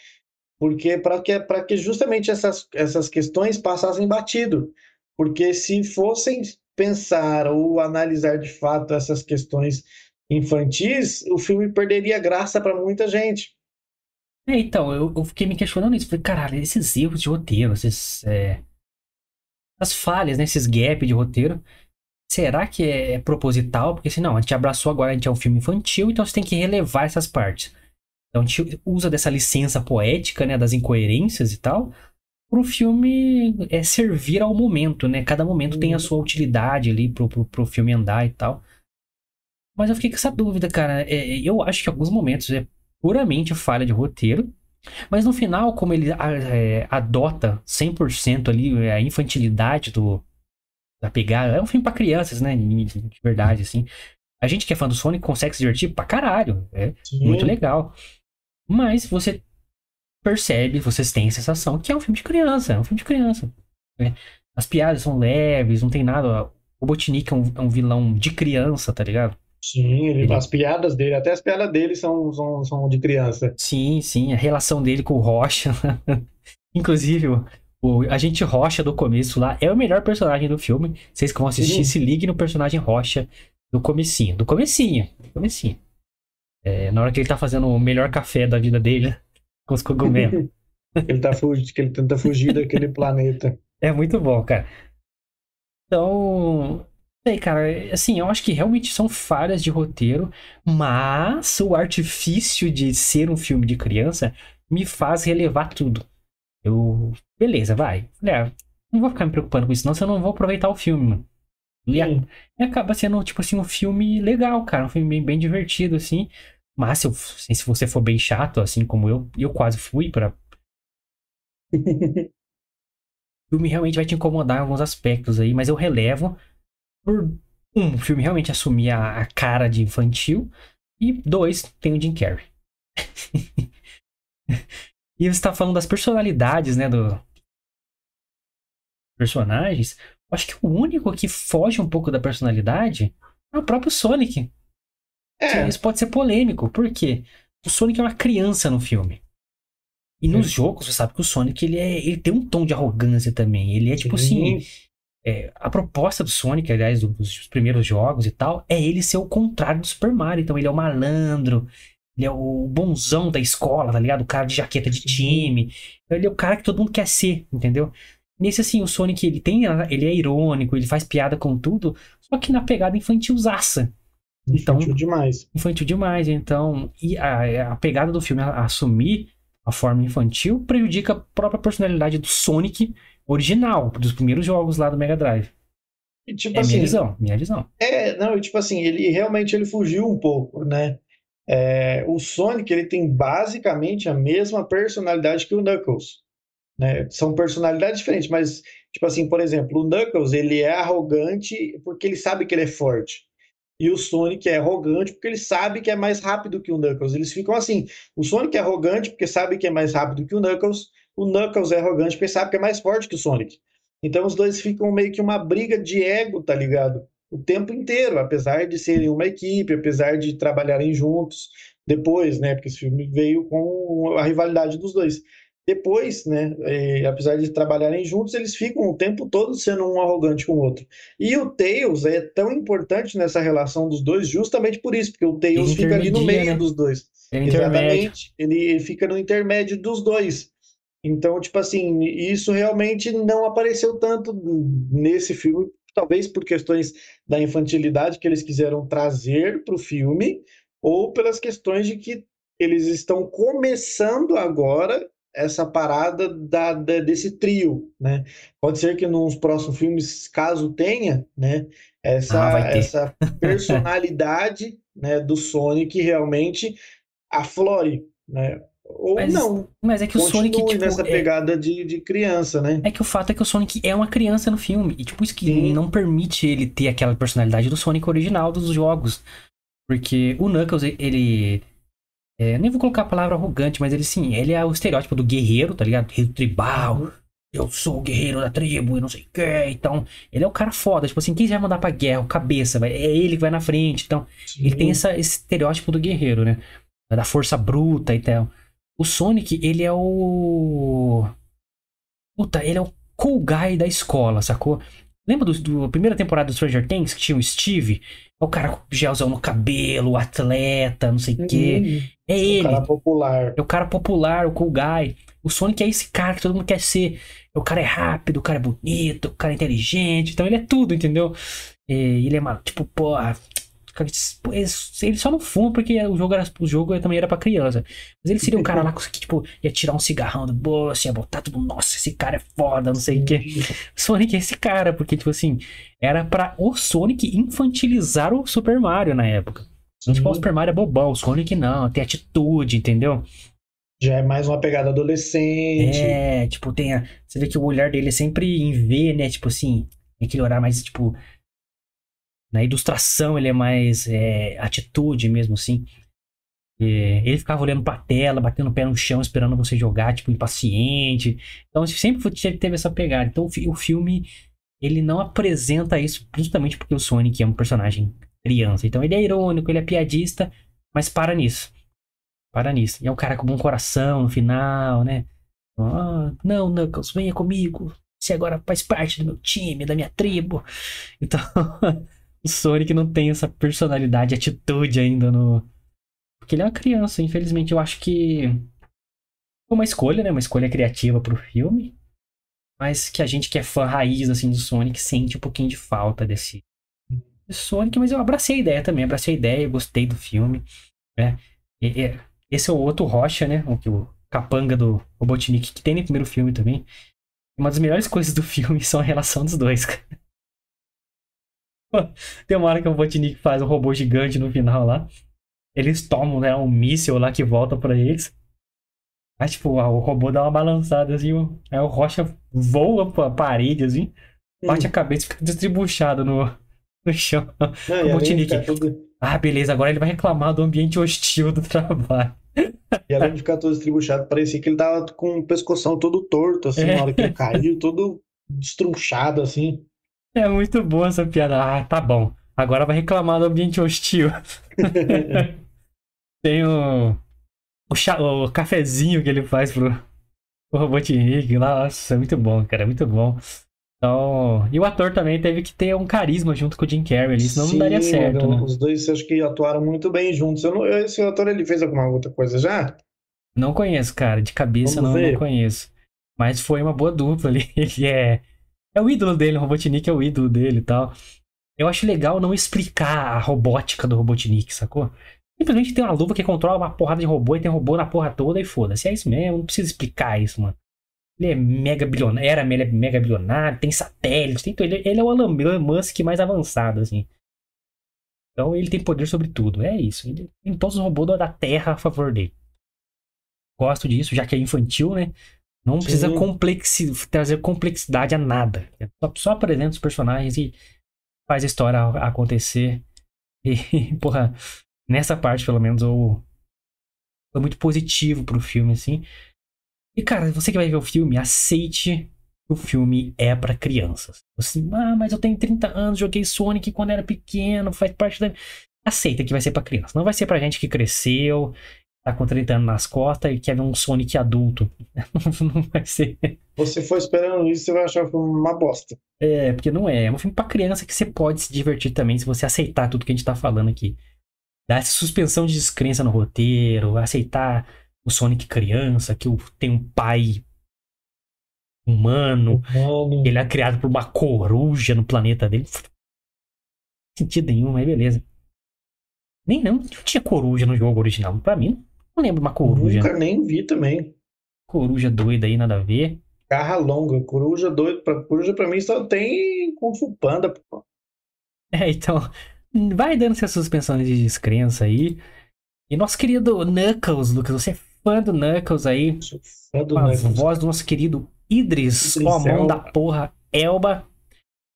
porque para que, para que justamente essas, essas questões passassem batido. Porque se fossem pensar ou analisar de fato essas questões infantis, o filme perderia graça para muita gente. É, então, eu, eu fiquei me questionando isso. Falei, caralho, esses erros de roteiro, esses. É... As falhas, né? Esses gaps de roteiro. Será que é proposital? Porque assim, não, a gente abraçou agora, a gente é um filme infantil, então você tem que relevar essas partes. Então a gente usa dessa licença poética, né? Das incoerências e tal, pro filme é, servir ao momento, né? Cada momento tem a sua utilidade ali pro, pro, pro filme andar e tal. Mas eu fiquei com essa dúvida, cara. É, eu acho que em alguns momentos é puramente falha de roteiro. Mas no final, como ele é, adota 100% ali a infantilidade do, da pegada, é um filme pra crianças, né? De de verdade, assim. A gente que é fã do Sonic consegue se divertir pra caralho. É muito legal. Mas você percebe, vocês têm a sensação que é um filme de criança. É um filme de criança. né? As piadas são leves, não tem nada. O Robotnik é um, é um vilão de criança, tá ligado? Sim, ele- as piadas dele, até as piadas dele são, são, são de criança. Sim, sim, a relação dele com o Rocha. Inclusive, o, agente Rocha do começo lá é o melhor personagem do filme. Vocês que vão assistir, Uhum. se liguem no personagem Rocha do comecinho. Do comecinho, do comecinho. É, na hora que ele tá fazendo o melhor café da vida dele, né? com os cogumelos. Ele tá fugi- que ele tenta fugir daquele planeta. É muito bom, cara. Então, sei, cara, assim, eu acho que realmente são falhas de roteiro, mas o artifício de ser um filme de criança me faz relevar tudo. Eu, beleza, vai. Ah, não vou ficar me preocupando com isso, não, senão eu não vou aproveitar o filme, mano. E, a- e acaba sendo, tipo assim, um filme legal, cara, um filme bem, bem divertido, assim. Mas se, eu- se você for bem chato, assim como eu, eu quase fui pra o filme realmente vai te incomodar em alguns aspectos aí, mas eu relevo por um, o filme realmente assumir a, a cara de infantil e dois, tem o Jim Carrey. e você tá falando das personalidades, né, do personagens. Acho que o único que foge um pouco da personalidade é o próprio Sonic. É, Isso pode ser polêmico, por quê? O Sonic é uma criança no filme. E nos Sim. jogos, você sabe que o Sonic ele, é, ele tem um tom de arrogância também. Ele é tipo assim. É, a proposta do Sonic, aliás, do- dos primeiros jogos e tal, é ele ser o contrário do Super Mario. Então ele é o malandro, ele é o bonzão da escola, tá ligado? O cara de jaqueta de Sim. time. Então ele é o cara que todo mundo quer ser, entendeu? Nesse assim, o Sonic ele tem, ele é irônico, ele faz piada com tudo, só que na pegada infantilzaça Então- Infantil demais. infantil demais. Então, e a, a pegada do filme a- assumir a forma infantil prejudica a própria personalidade do Sonic original, dos primeiros jogos lá do Mega Drive. E tipo É assim, minha visão, minha visão. É, não, e tipo assim, ele realmente ele fugiu um pouco, né? É, o Sonic ele tem basicamente a mesma personalidade que o Knuckles, né? São personalidades diferentes, mas tipo assim, por exemplo, o Knuckles ele é arrogante porque ele sabe que ele é forte. E o Sonic é arrogante porque ele sabe que é mais rápido que o Knuckles. Eles ficam assim. O Sonic é arrogante porque sabe que é mais rápido que o Knuckles. O Knuckles é arrogante porque sabe que é mais forte que o Sonic. Então os dois ficam meio que uma briga de ego, tá ligado? O tempo inteiro, apesar de serem uma equipe, apesar de trabalharem juntos depois, né? Porque esse filme veio com a rivalidade dos dois. Depois, né? eh, apesar de trabalharem juntos, eles ficam o tempo todo sendo um arrogante com o outro. E o Tails é tão importante nessa relação dos dois, justamente por isso, porque o Tails fica ali no meio né? dos dois. É. Exatamente. Ele fica no intermédio dos dois. Então, tipo assim, isso realmente não apareceu tanto nesse filme, talvez por questões da infantilidade que eles quiseram trazer para o filme, ou pelas questões de que eles estão começando agora essa parada da, da- desse trio, né? Pode ser que nos próximos filmes, caso tenha, né, essa, Ah, essa personalidade, né, do Sonic realmente aflore, né? Ou Mas não, Mas é que o continue Sonic, tipo, nessa é, pegada de, de criança, né? é que o fato é que o Sonic é uma criança no filme. E tipo, isso que Sim. não permite ele ter aquela personalidade do Sonic original dos jogos. Porque o Knuckles, ele. é, nem vou colocar a palavra arrogante, mas ele sim, ele é o estereótipo do guerreiro, tá ligado? Guerreiro tribal. Eu sou o guerreiro da tribo e não sei o que. Então, ele é o cara foda. Tipo assim, quem vai mandar pra guerra? O cabeça, vai, é ele que vai na frente. Então, ele tem essa, esse estereótipo do guerreiro, né? Da força bruta e tal. O Sonic, ele é o. Puta, ele é o cool guy da escola, sacou? Lembra do, do primeira temporada do Stranger Things que tinha o Steve? É o cara com gelzão no cabelo, o atleta, não sei o quê. Uhum. É O ele. cara popular. É o cara popular, o cool guy. O Sonic é esse cara que todo mundo quer ser. O cara é rápido, o cara é bonito, o cara é inteligente. Então ele é tudo, entendeu? É, ele é mal, tipo, porra. Ele só não fuma porque o jogo, era, o jogo também era pra criança. Mas ele seria um cara lá que, tipo, ia tirar um cigarrão do bolso, ia botar tudo. Nossa, esse cara é foda, não sei o quê. Sonic é esse cara, porque, tipo assim, era pra o Sonic infantilizar o Super Mario na época. Então, tipo, o Super Mario é bobão, o Sonic não, tem atitude, entendeu? Já é mais uma pegada adolescente. É, tipo, tem a, você vê que o olhar dele é sempre em V, né? Tipo assim, aquele olhar mais, tipo. Na ilustração ele é mais é, atitude mesmo, assim. É, ele ficava olhando pra tela, batendo o pé no chão, esperando você jogar, tipo, impaciente. Então, sempre teve essa pegada. Então, o fi- o filme, ele não apresenta isso, justamente porque o Sonic é um personagem criança. Então, ele é irônico, ele é piadista, mas para nisso. Para nisso. E é um cara com bom coração no final, né? Não, Knuckles, venha comigo. Você agora faz parte do meu time, da minha tribo. Então, o Sonic não tem essa personalidade, atitude ainda no. Porque ele é uma criança, infelizmente. Eu acho que. Foi uma escolha, né? Uma escolha criativa pro filme. Mas que a gente que é fã raiz, assim, do Sonic sente um pouquinho de falta desse. Sonic, mas eu abracei a ideia também. Abracei a ideia, eu gostei do filme. Né? E- e- esse é o outro Rocha, né? O, o capanga do Robotnik, que tem no primeiro filme também. Uma das melhores coisas do filme são a relação dos dois, cara. Tem uma hora que o Robotnik faz um robô gigante no final lá. Eles tomam, né, um míssil lá que volta pra eles. Aí, tipo, o robô dá uma balançada assim, o- aí o Rocha voa pra parede, assim, bate a cabeça e fica destribuchado no, no chão. Não, Robotnik. ficar todo- Ah, beleza, agora ele vai reclamar do ambiente hostil do trabalho. E além de ficar todo estribuchado, parecia que ele tava com o pescoção todo torto, assim, É. na hora que ele caiu, todo destrunchado, assim. É muito boa essa piada. Ah, tá bom. Agora vai reclamar do ambiente hostil. Tem o, o, chá, o cafezinho que ele faz pro, pro Robotnik lá. Nossa, é muito bom, cara. É muito bom. Então, e o ator também teve que ter um carisma junto com o Jim Carrey ali, senão Sim, não daria certo, né? os dois acho que atuaram muito bem juntos. Eu não- esse ator ele fez alguma outra coisa já? Não conheço, cara. De cabeça não, não conheço. Mas foi uma boa dupla ali. Ele é. É o ídolo dele, o Robotnik é o ídolo dele e tal. Eu acho legal não explicar a robótica do Robotnik, sacou? Simplesmente tem uma luva que controla uma porrada de robô e tem robô na porra toda e foda-se. É isso mesmo, não precisa explicar isso, mano. Ele é mega bilionário, era mega, bilionário, tem satélite, tem tudo. Ele, ele é o Elon Musk mais avançado, assim. Então ele tem poder sobre tudo. É isso. Ele tem todos os robôs da Terra a favor dele. Gosto disso, já que é infantil, né? Não precisa Sim. complexi- trazer complexidade a nada. É Só, só apresenta os personagens e faz a história acontecer. E, porra, nessa parte, pelo menos, eu. Foi muito positivo pro filme, assim. E, cara, você que vai ver o filme, aceite que o filme é pra crianças. Você, ah, mas eu tenho 30 anos, joguei Sonic quando era pequeno, faz parte da. Aceita que vai ser pra criança. Não vai ser pra gente que cresceu, tá com 30 anos nas costas e quer ver um Sonic adulto. Não, vai ser. Você for esperando isso, você vai achar o filme uma bosta. É, porque não é. É um filme pra criança que você pode se divertir também se você aceitar tudo que a gente tá falando aqui. Dar essa suspensão de descrença no roteiro, aceitar o Sonic criança, que tem um pai humano, Mano, ele é criado por uma coruja no planeta dele. Não sentido nenhum, mas beleza. Nem não, não tinha coruja no jogo original. Pra mim, não lembro uma coruja. nunca nem vi também. Coruja doida aí, nada a ver. Garra longa, coruja doido. Pra, coruja pra mim só tem Kung Fu Panda, pô. É, então, vai dando essa suspensão de descrença aí. E nosso querido Knuckles, Lucas, você é fã do Knuckles aí, Sou fã do com a Knuckles. voz do nosso querido Idris, Idris com a mão Elba. da porra Elba.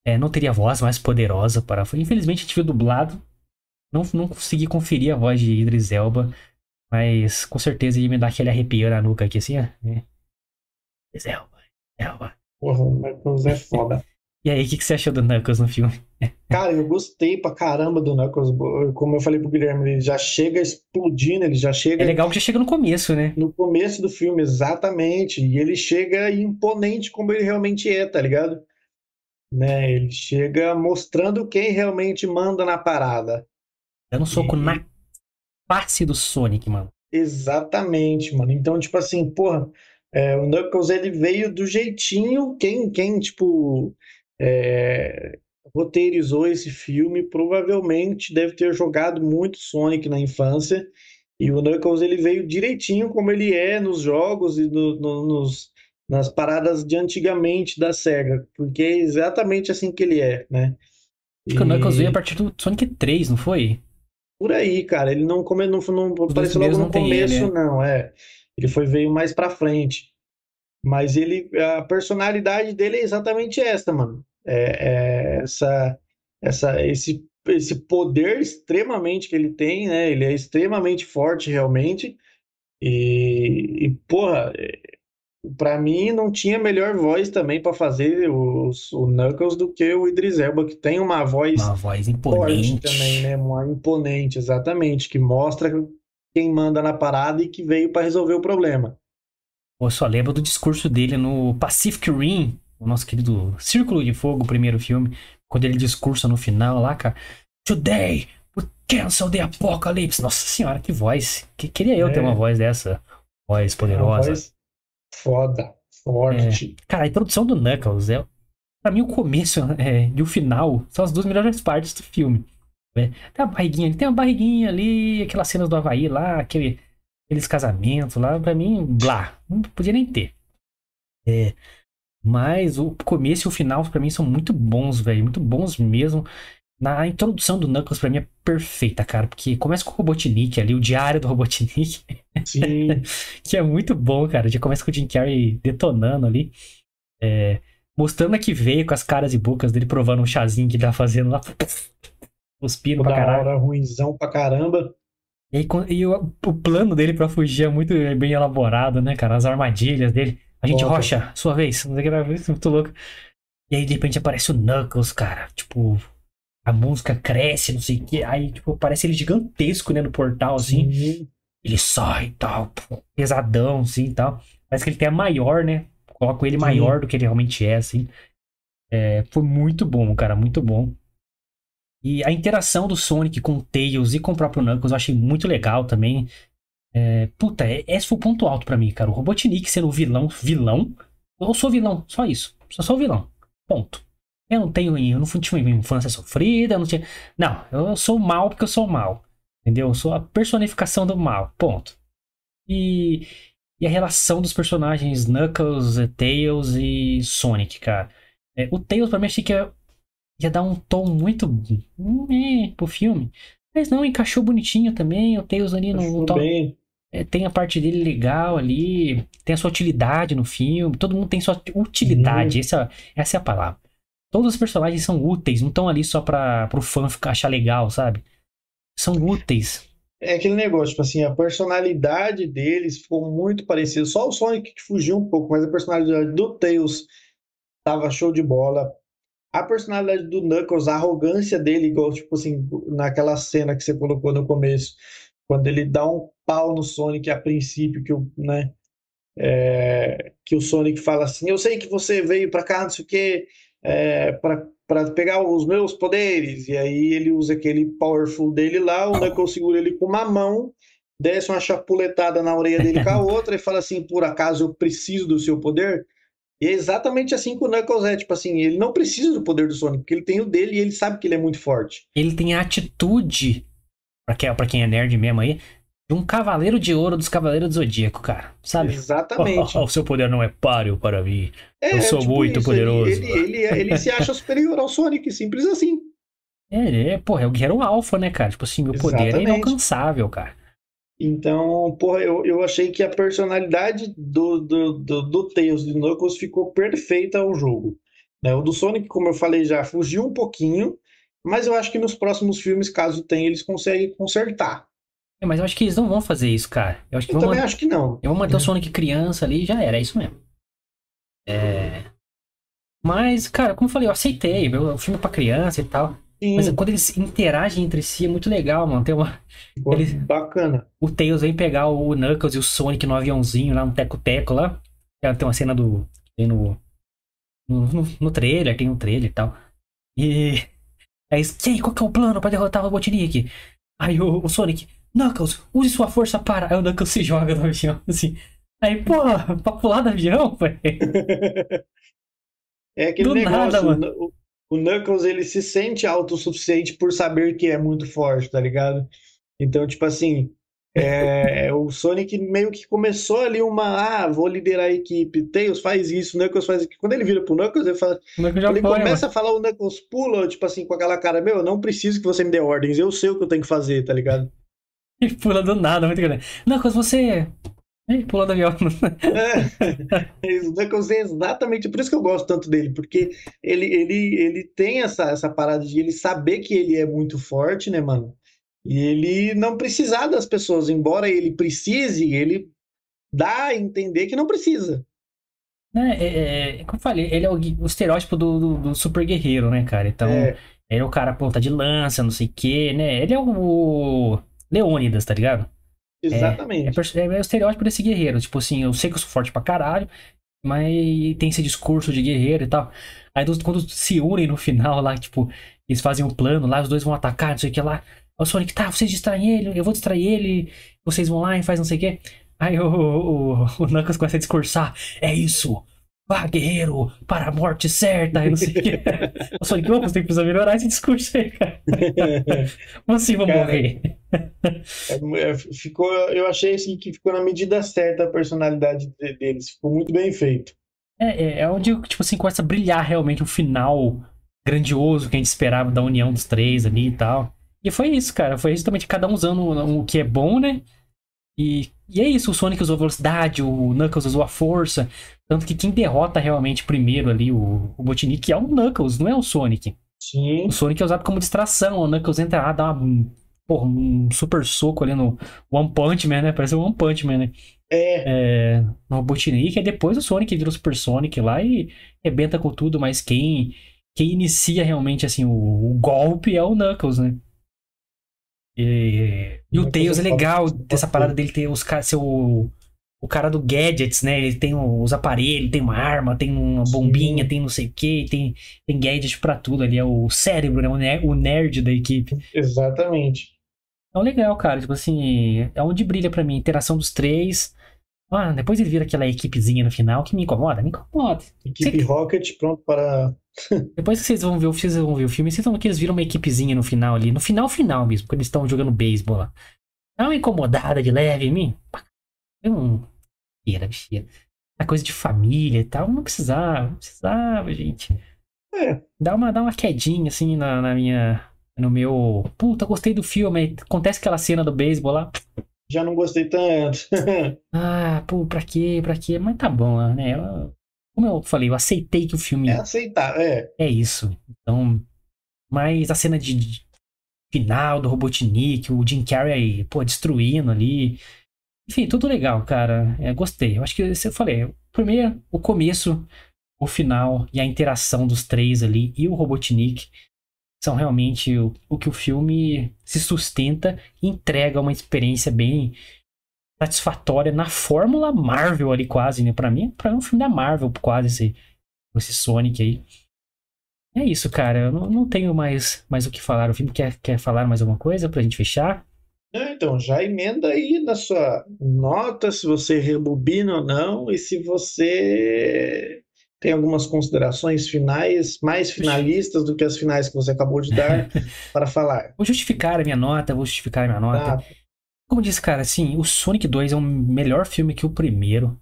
É, não teria voz mais poderosa para. Infelizmente a gente viu dublado. Não, não consegui conferir a voz de Idris Elba. Mas com certeza ia me dar aquele arrepio na nuca aqui assim, ó. É. Idris Elba, Elba. Porra, o Knuckles é foda. E aí, o que, que você achou do Knuckles no filme? Cara, eu gostei pra caramba do Knuckles. Como eu falei pro Guilherme, ele já chega explodindo, ele já chega É legal que já chega no começo, né? no começo do filme, exatamente. E ele chega imponente como ele realmente é, tá ligado? Né? Ele chega mostrando quem realmente manda na parada. Dando um soco E- na face do Sonic, mano. Exatamente, mano. Então, tipo assim, porra, é, o Knuckles ele veio do jeitinho. Quem, quem tipo, é, roteirizou esse filme provavelmente deve ter jogado muito Sonic na infância. E o Knuckles ele veio direitinho como ele é nos jogos e no- no- nos, nas paradas de antigamente da SEGA, porque é exatamente assim que ele é, né? Acho que o Knuckles veio a partir do Sonic 3, não foi? Por aí, cara. Ele não, come, não, não apareceu logo no começo, ele, é. não. É. Ele foi veio mais pra frente. Mas ele, a personalidade dele é exatamente essa, mano. É, é essa, essa, esse, esse poder extremamente que ele tem, né? Ele é extremamente forte, realmente. E, e porra, pra mim não tinha melhor voz também pra fazer os, o Knuckles do que o Idris Elba, que tem uma voz Uma voz imponente. também, né? Uma imponente, exatamente, que mostra quem manda na parada e que veio para resolver o problema. Eu só lembro do discurso dele no Pacific Rim, o nosso querido Círculo de Fogo, o primeiro filme, quando ele discursa no final lá, cara. Today, we cancel the apocalypse. Nossa senhora, que voz. Que, queria eu ter É. uma voz dessa. Voz É poderosa. voz foda, forte. Cara, a introdução do Knuckles é. Pra mim, o começo é, e o final são as duas melhores partes do filme. né? Tem a barriguinha, tem a barriguinha ali, aquelas cenas do Havaí lá, aquele, aqueles casamentos lá, pra mim, blá, não podia nem ter. É, mas o começo e o final, pra mim, são muito bons, velho, muito bons mesmo. Na introdução do Knuckles, pra mim, é perfeita, cara, porque começa com o Robotnik ali, o diário do Robotnik. Sim, que é muito bom, cara. Já começa com o Jim Carrey detonando ali. É, mostrando a que veio com as caras e bocas dele provando um chazinho que tá fazendo lá. Cuspindo pra caralho. hora ruinzão pra caramba. E, aí, e o, o plano dele pra fugir é muito bem elaborado, né, cara? As armadilhas dele. A gente. Rocha, sua vez. Não sei o que é muito louco. E aí de repente aparece o Knuckles, cara. Tipo, a música cresce, não sei o que. Aí, tipo, parece ele gigantesco, né, no portal, assim. Sim. Ele sai e tal, pesadão, assim e tal. Parece que ele tem a maior, né? Colocam ele Sim. maior do que ele realmente é, assim. É, foi muito bom, cara, muito bom. E a interação do Sonic com o Tails e com o próprio Knuckles eu achei muito legal também. É, puta, esse foi o ponto alto pra mim, cara. O Robotnik sendo o vilão, vilão. Eu sou vilão, só isso. Só sou vilão. Ponto. Eu não tenho, eu não fui- tinha uma infância sofrida, eu não tinha. Não, eu sou mal porque eu sou mal. Entendeu? Eu sou a personificação do mal. Ponto. E, e a relação dos personagens Knuckles, eh, Tails e Sonic, cara. É, o Tails, pra mim, achei que ia, ia dar um tom muito eh, pro filme. Mas não, encaixou bonitinho também. O Tails ali no, tom. É, tem a parte dele legal ali, tem a sua utilidade no filme, todo mundo tem sua utilidade, Uhum. essa, essa é a palavra. Todos os personagens são úteis, não estão ali só para o fã ficar, achar legal, sabe? São úteis. É aquele negócio, tipo assim, a personalidade deles ficou muito parecida. Só o Sonic que fugiu um pouco, mas a personalidade do Tails tava show de bola. A personalidade do Knuckles, a arrogância dele, igual, tipo assim, naquela cena que você colocou no começo, quando ele dá um pau no Sonic a princípio, que o, né, é, que o Sonic fala assim, eu sei que você veio pra cá, não sei o quê, é, pra, pra pegar os meus poderes, e aí ele usa aquele powerful dele lá, o Knuckles segura ele com uma mão, desce uma chapuletada na orelha dele com a outra e fala assim, por acaso eu preciso do seu poder? E é exatamente assim que o Knuckles é, tipo assim, ele não precisa do poder do Sonic, porque ele tem o dele e ele sabe que ele é muito forte. Ele tem a atitude, pra quem, pra quem é nerd mesmo aí, de um cavaleiro de ouro dos Cavaleiros do Zodíaco, cara. Sabe? Exatamente. o seu poder não é páreo para mim. É, eu sou muito isso, poderoso. Ele, ele, ele, ele se acha superior ao Sonic, simples assim. É, ele é, porra, é o guerreiro alfa, né, cara? Tipo assim, meu poder é Exatamente. inalcançável, cara. Então, porra, eu, eu achei que a personalidade do, do, do, do Tails e do Knuckles ficou perfeita ao jogo. Né? O do Sonic, como eu falei já, fugiu um pouquinho, mas eu acho que nos próximos filmes, caso tenha, eles conseguem consertar. É, mas eu acho que eles não vão fazer isso, cara. Eu acho que Eu também man- acho que não. eu vou manter o É. Sonic criança ali e já era, é isso mesmo. É. Mas, cara, como eu falei, eu aceitei. O filme é pra criança e tal. Sim, Mas quando eles interagem entre si é muito legal, mano. Tem uma... eles- bacana. O Tails vem pegar o Knuckles e o Sonic no aviãozinho lá no Teco-Teco lá. Tem uma cena do. Tem no. No, no, no trailer, tem um trailer e tal. E. Aí, e aí, qual que é o plano pra derrotar o Robotnik? Aí o, o Sonic, Knuckles, use sua força para. Aí o Knuckles se joga no avião, assim. Aí, pô, pra pular do avião, velho. É aquele Do negócio, nada, o mano. O, o Knuckles ele se sente autossuficiente por saber que é muito forte, tá ligado? Então, tipo assim, é, o Sonic meio que começou ali uma, ah, vou liderar a equipe, Tails faz isso, Knuckles faz aquilo. Quando ele vira pro Knuckles, ele fala, Knuckles ele foi, começa a falar, o Knuckles pula, tipo assim, com aquela cara, meu, eu não preciso que você me dê ordens, eu sei o que eu tenho que fazer, tá ligado? Ele pula do nada, muito grande. Knuckles, você. Ih, pula do avião. É, o Knuckles é exatamente por isso que eu gosto tanto dele, porque ele, ele, ele tem essa, essa parada de ele saber que ele é muito forte, né, mano? E ele não precisar das pessoas, embora ele precise, ele dá a entender que não precisa. É, é, é, como eu falei, ele é o, o estereótipo do, do, do super guerreiro, né, cara? Então, É, ele é o cara ponta de lança, não sei o quê, né? Ele é o Leônidas, tá ligado? É, exatamente. pers- é, é o estereótipo desse guerreiro. Tipo assim, eu sei que eu sou forte pra caralho, mas tem esse discurso de guerreiro e tal. Aí quando se unem no final lá, tipo, eles fazem um plano lá, os dois vão atacar, não sei o que lá. O Sonic, tá, vocês distraem ele, eu vou distrair ele, vocês vão lá e faz não sei o que. Aí o, o, o Knuckles começa a discursar, é isso, vá guerreiro, para a morte certa, e não sei o que. o Sonic, opa, você tem que precisar melhorar esse discurso aí, cara. Assim vão Cara, morrer. É, ficou, eu achei assim que ficou na medida certa a personalidade de- deles, ficou muito bem feito. É, é, é onde, tipo assim, começa a brilhar realmente o final grandioso que a gente esperava da união dos três ali e tal. E foi isso, cara. Foi justamente cada um usando o que é bom, né? E, e é isso, o Sonic usou a velocidade, o Knuckles usou a força. Tanto que quem derrota realmente primeiro ali o, o Botnik é o Knuckles, não é o Sonic. Sim, O Sonic é usado como distração. O Knuckles entra lá, dá uma, porra, um super soco ali no One Punch Man, né? Parece um One Punch Man, né? É, é, no Robotnik, é depois o Sonic vira o Super Sonic lá e rebenta com tudo, mas quem, quem inicia realmente assim o, o golpe é o Knuckles, né? E, e o Tails é é legal dessa parada dele ter os caras, ser o, cara do gadgets, né? Ele tem os aparelhos, tem uma arma, tem uma bombinha, tem não sei o que, tem, tem gadget pra tudo ali, é o cérebro, né? O ner- o nerd da equipe. exatamente. Então, legal, cara. Tipo assim, é onde brilha pra mim. A interação dos três. Ah, depois ele vira aquela equipezinha no final que me incomoda, me incomoda. Equipe Sim. Rocket pronto para. Depois que vocês vão ver, o- vocês vão ver o filme, vocês vão ver que eles viram uma equipezinha no final ali. No final, final mesmo, quando eles estão jogando beisebol lá. Dá uma incomodada de leve em mim. Eu não. Besteira, besteira. A coisa de família e tal. Não precisava, não precisava, gente. É, Dá uma, dá uma quedinha assim na, na minha. No meu. Puta, gostei do filme. Acontece aquela cena do beisebol lá. já não gostei tanto. Ah, pô, pra quê? Pra quê? Mas tá bom, né? Como eu falei, eu aceitei que o filme É aceitar, é. é isso. Então, mas a cena de, de final do Robotnik, o Jim Carrey, pô, destruindo ali. Enfim, tudo legal, cara. É, gostei. Eu acho que eu falei. o Primeiro, o começo, o final e a interação dos três ali e o Robotnik são realmente o, o que o filme se sustenta e entrega uma experiência bem satisfatória na fórmula Marvel ali quase, né? Pra mim, pra mim é um filme da Marvel quase esse, esse Sonic aí. É isso, cara. Eu não, não tenho mais, mais o que falar. O filme quer, quer falar mais alguma coisa pra gente fechar? Não, então, já emenda aí na sua nota se você rebobina ou não, e se você tem algumas considerações finais, mais finalistas do que as finais que você acabou de dar para falar. Vou justificar a minha nota, vou justificar a minha nota. Tá? Como disse, cara, assim, o Sonic 2 é um melhor filme que o primeiro.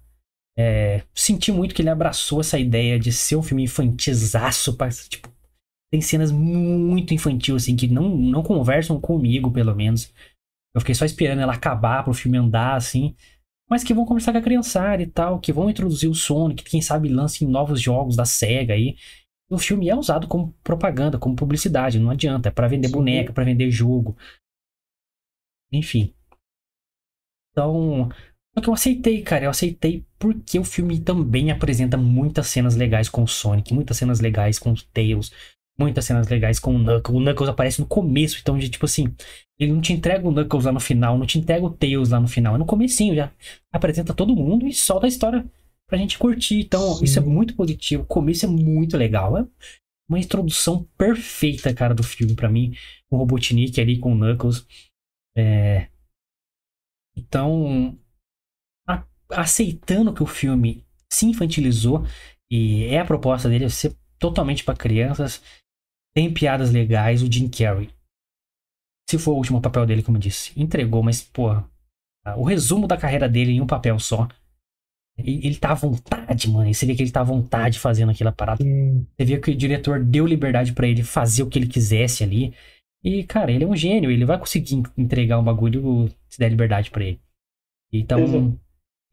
É, senti muito que ele abraçou essa ideia de ser um filme infantizaço, tipo, tem cenas muito infantil, assim, que não, não conversam comigo, pelo menos. Eu fiquei só esperando ela acabar pro filme andar, assim. Mas que vão conversar com a criançada e tal, que vão introduzir o Sonic, quem sabe lancem novos jogos da SEGA aí. O filme é usado como propaganda, como publicidade, não adianta. É pra vender Sim. boneca, pra vender jogo. Enfim. Então, só que eu aceitei, cara. Eu aceitei porque o filme também apresenta muitas cenas legais com o Sonic, muitas cenas legais com o Tails, muitas cenas legais com o Knuckles. O Knuckles aparece no começo, então, de, tipo assim, ele não te entrega o Knuckles lá no final, não te entrega o Tails lá no final. É no comecinho, já apresenta todo mundo e solta a história pra gente curtir. Então, Sim. isso é muito positivo. O começo é muito legal. É uma introdução perfeita, cara, do filme pra mim. O Robotnik ali, com o Knuckles. É... Então, a- aceitando que o filme se infantilizou e é a proposta dele ser totalmente para crianças, tem piadas legais, o Jim Carrey. Se for o último papel dele, como eu disse, entregou, mas, pô, o resumo da carreira dele em um papel só. Ele, tá à vontade, mano. Você vê que ele tá à vontade fazendo aquela parada. Hum, Você vê que o diretor deu liberdade pra ele fazer o que ele quisesse ali. E, cara, ele é um gênio, ele vai conseguir en- entregar um bagulho se der liberdade pra ele. Então, Exato.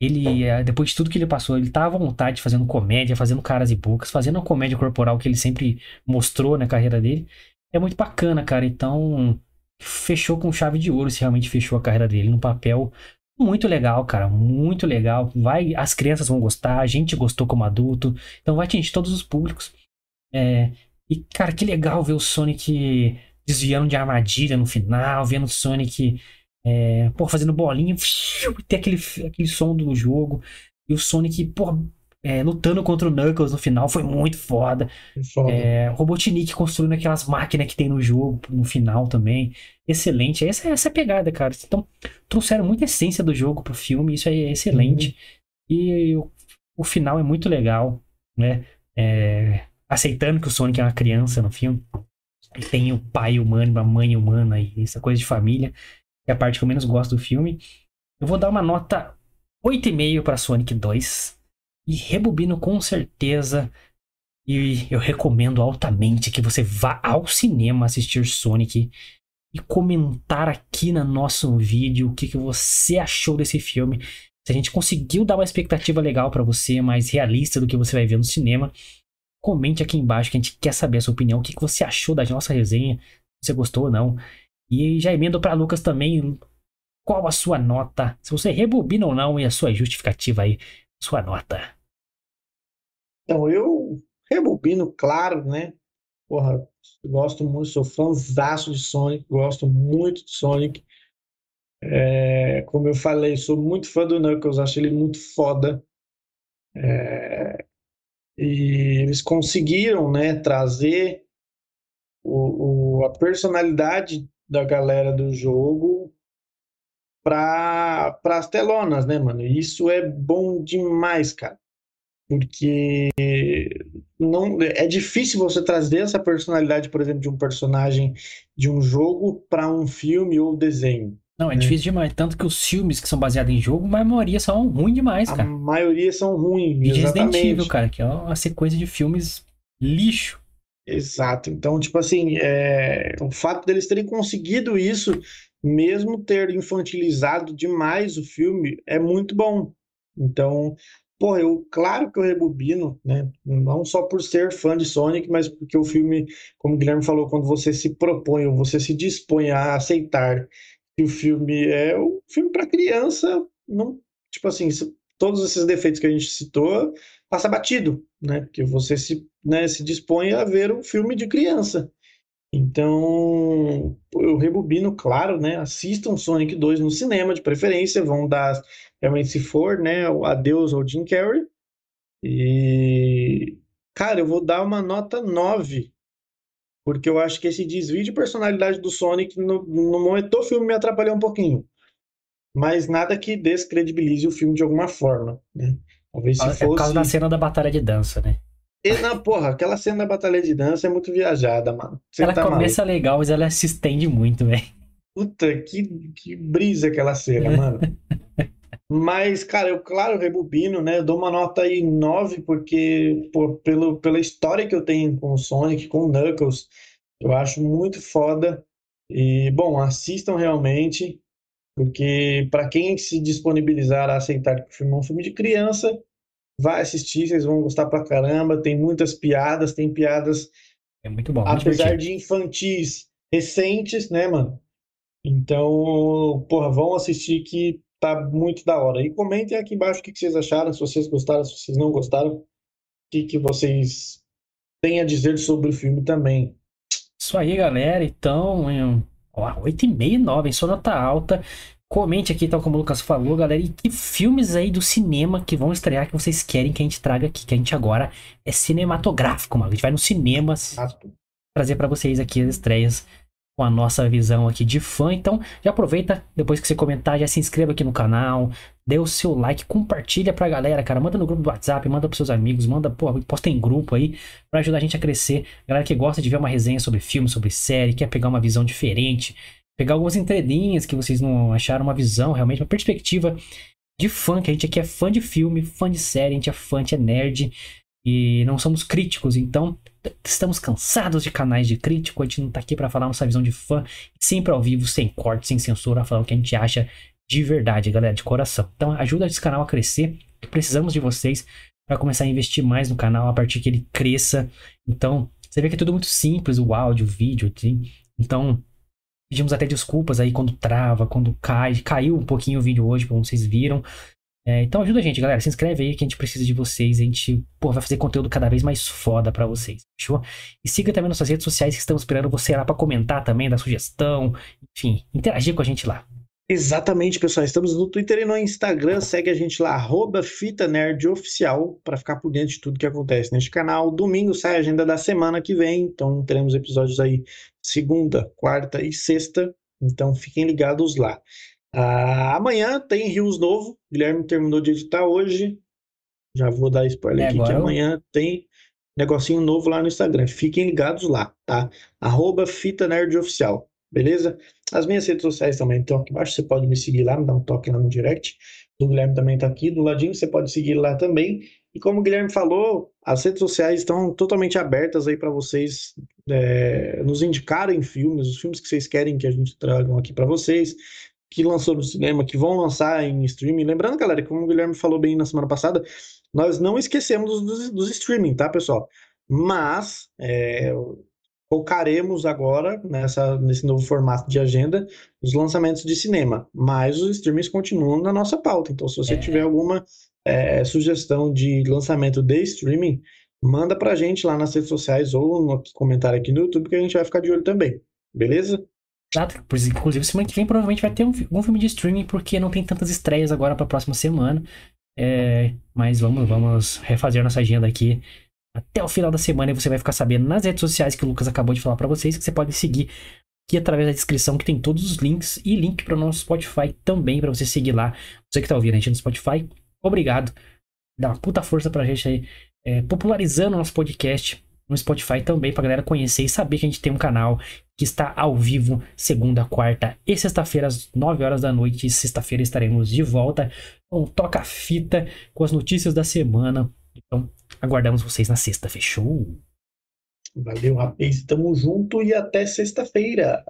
ele, eh, depois de tudo que ele passou, ele tá à vontade fazendo comédia, fazendo caras e bocas, fazendo a comédia corporal que ele sempre mostrou na carreira dele. É muito bacana, cara. Então, fechou com chave de ouro se realmente fechou a carreira dele num papel muito legal, cara. Muito legal. Vai, as crianças vão gostar, a gente gostou como adulto. Então vai atingir todos os públicos. É, e, cara, que legal ver o Sonic desviando de armadilha no final, vendo o Sonic é, fazendo bolinha, e ter aquele, aquele som do jogo. E o Sonic, pô, é, lutando contra o Knuckles no final foi muito foda. foda. É, Robotnik construindo aquelas máquinas que tem no jogo no final também. Excelente. Essa, essa é a pegada, cara. Então, trouxeram muita essência do jogo pro filme, isso aí é excelente. E o, o final é muito legal, né? É, aceitando que o Sonic é uma criança no filme. E tem o pai humano, a mãe humana e essa coisa de família. Que é a parte que eu menos gosto do filme. Eu vou dar uma nota 8,5 para Sonic 2. E rebobino com certeza. E eu recomendo altamente que você vá ao cinema assistir Sonic e comentar aqui no nosso vídeo o que, que você achou desse filme. Se a gente conseguiu dar uma expectativa legal para você, mais realista do que você vai ver no cinema, comente aqui embaixo que a gente quer saber a sua opinião. O que, que você achou da nossa resenha? Se você gostou ou não. E já emendo para Lucas também. qual a sua nota, se você rebobina ou não, e a sua justificativa aí, sua nota. Então, eu rebobino, claro, né? Porra, gosto muito, sou fãzaço de Sonic, gosto muito de Sonic. É, como eu falei, sou muito fã do Knuckles, acho ele muito foda. É, e eles conseguiram, né, trazer o, o, a personalidade da galera do jogo para as telonas, né, mano? Isso é bom demais, cara. Porque não é difícil você trazer essa personalidade, por exemplo, de um personagem de um jogo para um filme ou desenho. Não, é né? difícil demais. Tanto que os filmes que são baseados em jogo, a maioria são ruins demais, cara. A maioria são ruins, e exatamente. Resident Evil, cara, que é uma sequência de filmes lixo. Exato. Então, tipo assim, é... o fato deles terem conseguido isso, mesmo ter infantilizado demais o filme, é muito bom. Então, pô, eu, claro que eu rebobino, né? Não só por ser fã de Sonic, mas porque o filme, como o Guilherme falou, quando você se propõe ou você se dispõe a aceitar que o filme é um filme para criança, não, tipo assim, todos esses defeitos que a gente citou passa batido, né? Porque você se, né, se dispõe a ver um filme de criança. Então, eu rebobino, claro, né? Assistam Sonic 2 no cinema, de preferência, vão dar, realmente, se for, né? O adeus ao Jim Carrey. E, cara, eu vou dar uma nota 9 porque eu acho que esse desvio de personalidade do Sonic no, no momento do filme me atrapalhou um pouquinho. Mas nada que descredibilize o filme de alguma forma, né? Talvez se é fosse... por causa da cena da batalha de dança, né? E, não, porra, aquela cena da batalha de dança é muito viajada, mano. Você ela tá começa maluco. legal, mas ela se estende muito, velho. Puta, que, que brisa aquela cena, mano. Mas, cara, eu, claro, rebobino, né? Eu dou uma nota aí 9, porque pô, pelo, pela história que eu tenho com o Sonic, com o Knuckles, eu acho muito foda. E, bom, assistam realmente, porque para quem se disponibilizar a aceitar que o filme é um filme de criança, vai assistir, vocês vão gostar pra caramba. Tem muitas piadas, tem piadas. É muito bom. Apesar de infantis recentes, né, mano? Então, porra, vão assistir que tá muito da hora. E comentem aqui embaixo o que vocês acharam, se vocês gostaram, se vocês não gostaram, o que, que vocês têm a dizer sobre o filme também. Isso aí, galera. Então, ó, 8,5 e 9, só nota alta. Comente aqui, tal como o Lucas falou, galera. E que filmes aí do cinema que vão estrear que vocês querem que a gente traga aqui? Que a gente agora é cinematográfico, mano. A gente vai no cinema trazer para vocês aqui as estreias com a nossa visão aqui de fã. Então, já aproveita, depois que você comentar, já se inscreva aqui no canal, dê o seu like, compartilha pra galera, cara. Manda no grupo do WhatsApp, manda pros seus amigos, manda, pô, posta em grupo aí, pra ajudar a gente a crescer. Galera que gosta de ver uma resenha sobre filme, sobre série, quer pegar uma visão diferente, pegar algumas entrelinhas que vocês não acharam uma visão, realmente, uma perspectiva de fã, que a gente aqui é fã de filme, fã de série, a gente é fã, a gente é nerd e não somos críticos, então estamos cansados de canais de crítico, a gente não tá aqui para falar nossa visão de fã, sempre ao vivo, sem corte, sem censura, falar o que a gente acha de verdade, galera, de coração. Então ajuda esse canal a crescer, precisamos de vocês para começar a investir mais no canal a partir que ele cresça. Então, você vê que é tudo muito simples, o áudio, o vídeo, assim. então pedimos até desculpas aí quando trava, quando cai, caiu um pouquinho o vídeo hoje, como vocês viram. É, então ajuda a gente, galera. Se inscreve aí que a gente precisa de vocês. A gente pô, vai fazer conteúdo cada vez mais foda para vocês. Fechou? E siga também nossas redes sociais que estamos esperando você lá para comentar também, dar sugestão. Enfim, interagir com a gente lá. Exatamente, pessoal. Estamos no Twitter e no Instagram. Segue a gente lá, arroba Fita Nerd Oficial, para ficar por dentro de tudo que acontece neste canal. Domingo sai a agenda da semana que vem, então teremos episódios aí segunda, quarta e sexta. Então fiquem ligados lá. Ah, amanhã tem Rios novo. Guilherme terminou de editar hoje. Já vou dar spoiler é, aqui que amanhã tem negocinho novo lá no Instagram. Fiquem ligados lá, tá? Arroba Fita Nerd Oficial, beleza? As minhas redes sociais também estão aqui embaixo. Você pode me seguir lá, me dar um toque lá no direct. O Guilherme também está aqui do ladinho. Você pode seguir lá também. E como o Guilherme falou, as redes sociais estão totalmente abertas aí para vocês é, nos indicarem filmes, os filmes que vocês querem que a gente tragam aqui para vocês que lançou no cinema, que vão lançar em streaming. Lembrando, galera, como o Guilherme falou bem na semana passada, nós não esquecemos dos, dos streaming, tá, pessoal? Mas é, focaremos agora nessa, nesse novo formato de agenda os lançamentos de cinema, mas os streamings continuam na nossa pauta. Então, se você é. tiver alguma é, sugestão de lançamento de streaming, manda pra gente lá nas redes sociais ou no comentário aqui no YouTube que a gente vai ficar de olho também. Beleza? Inclusive, semana que vem provavelmente vai ter um, um filme de streaming, porque não tem tantas estreias agora para a próxima semana. É, mas vamos, vamos refazer nossa agenda aqui até o final da semana e você vai ficar sabendo nas redes sociais que o Lucas acabou de falar para vocês que você pode seguir aqui através da descrição que tem todos os links e link para o nosso Spotify também para você seguir lá. Você que tá ouvindo a gente no Spotify, obrigado. Dá uma puta força pra gente aí, é, popularizando o nosso podcast no Spotify também pra galera conhecer e saber que a gente tem um canal que está ao vivo segunda, quarta e sexta-feira às 9 horas da noite. Sexta-feira estaremos de volta com toca-fita com as notícias da semana. Então, aguardamos vocês na sexta, fechou? Valeu, rapaz. Tamo junto e até sexta-feira.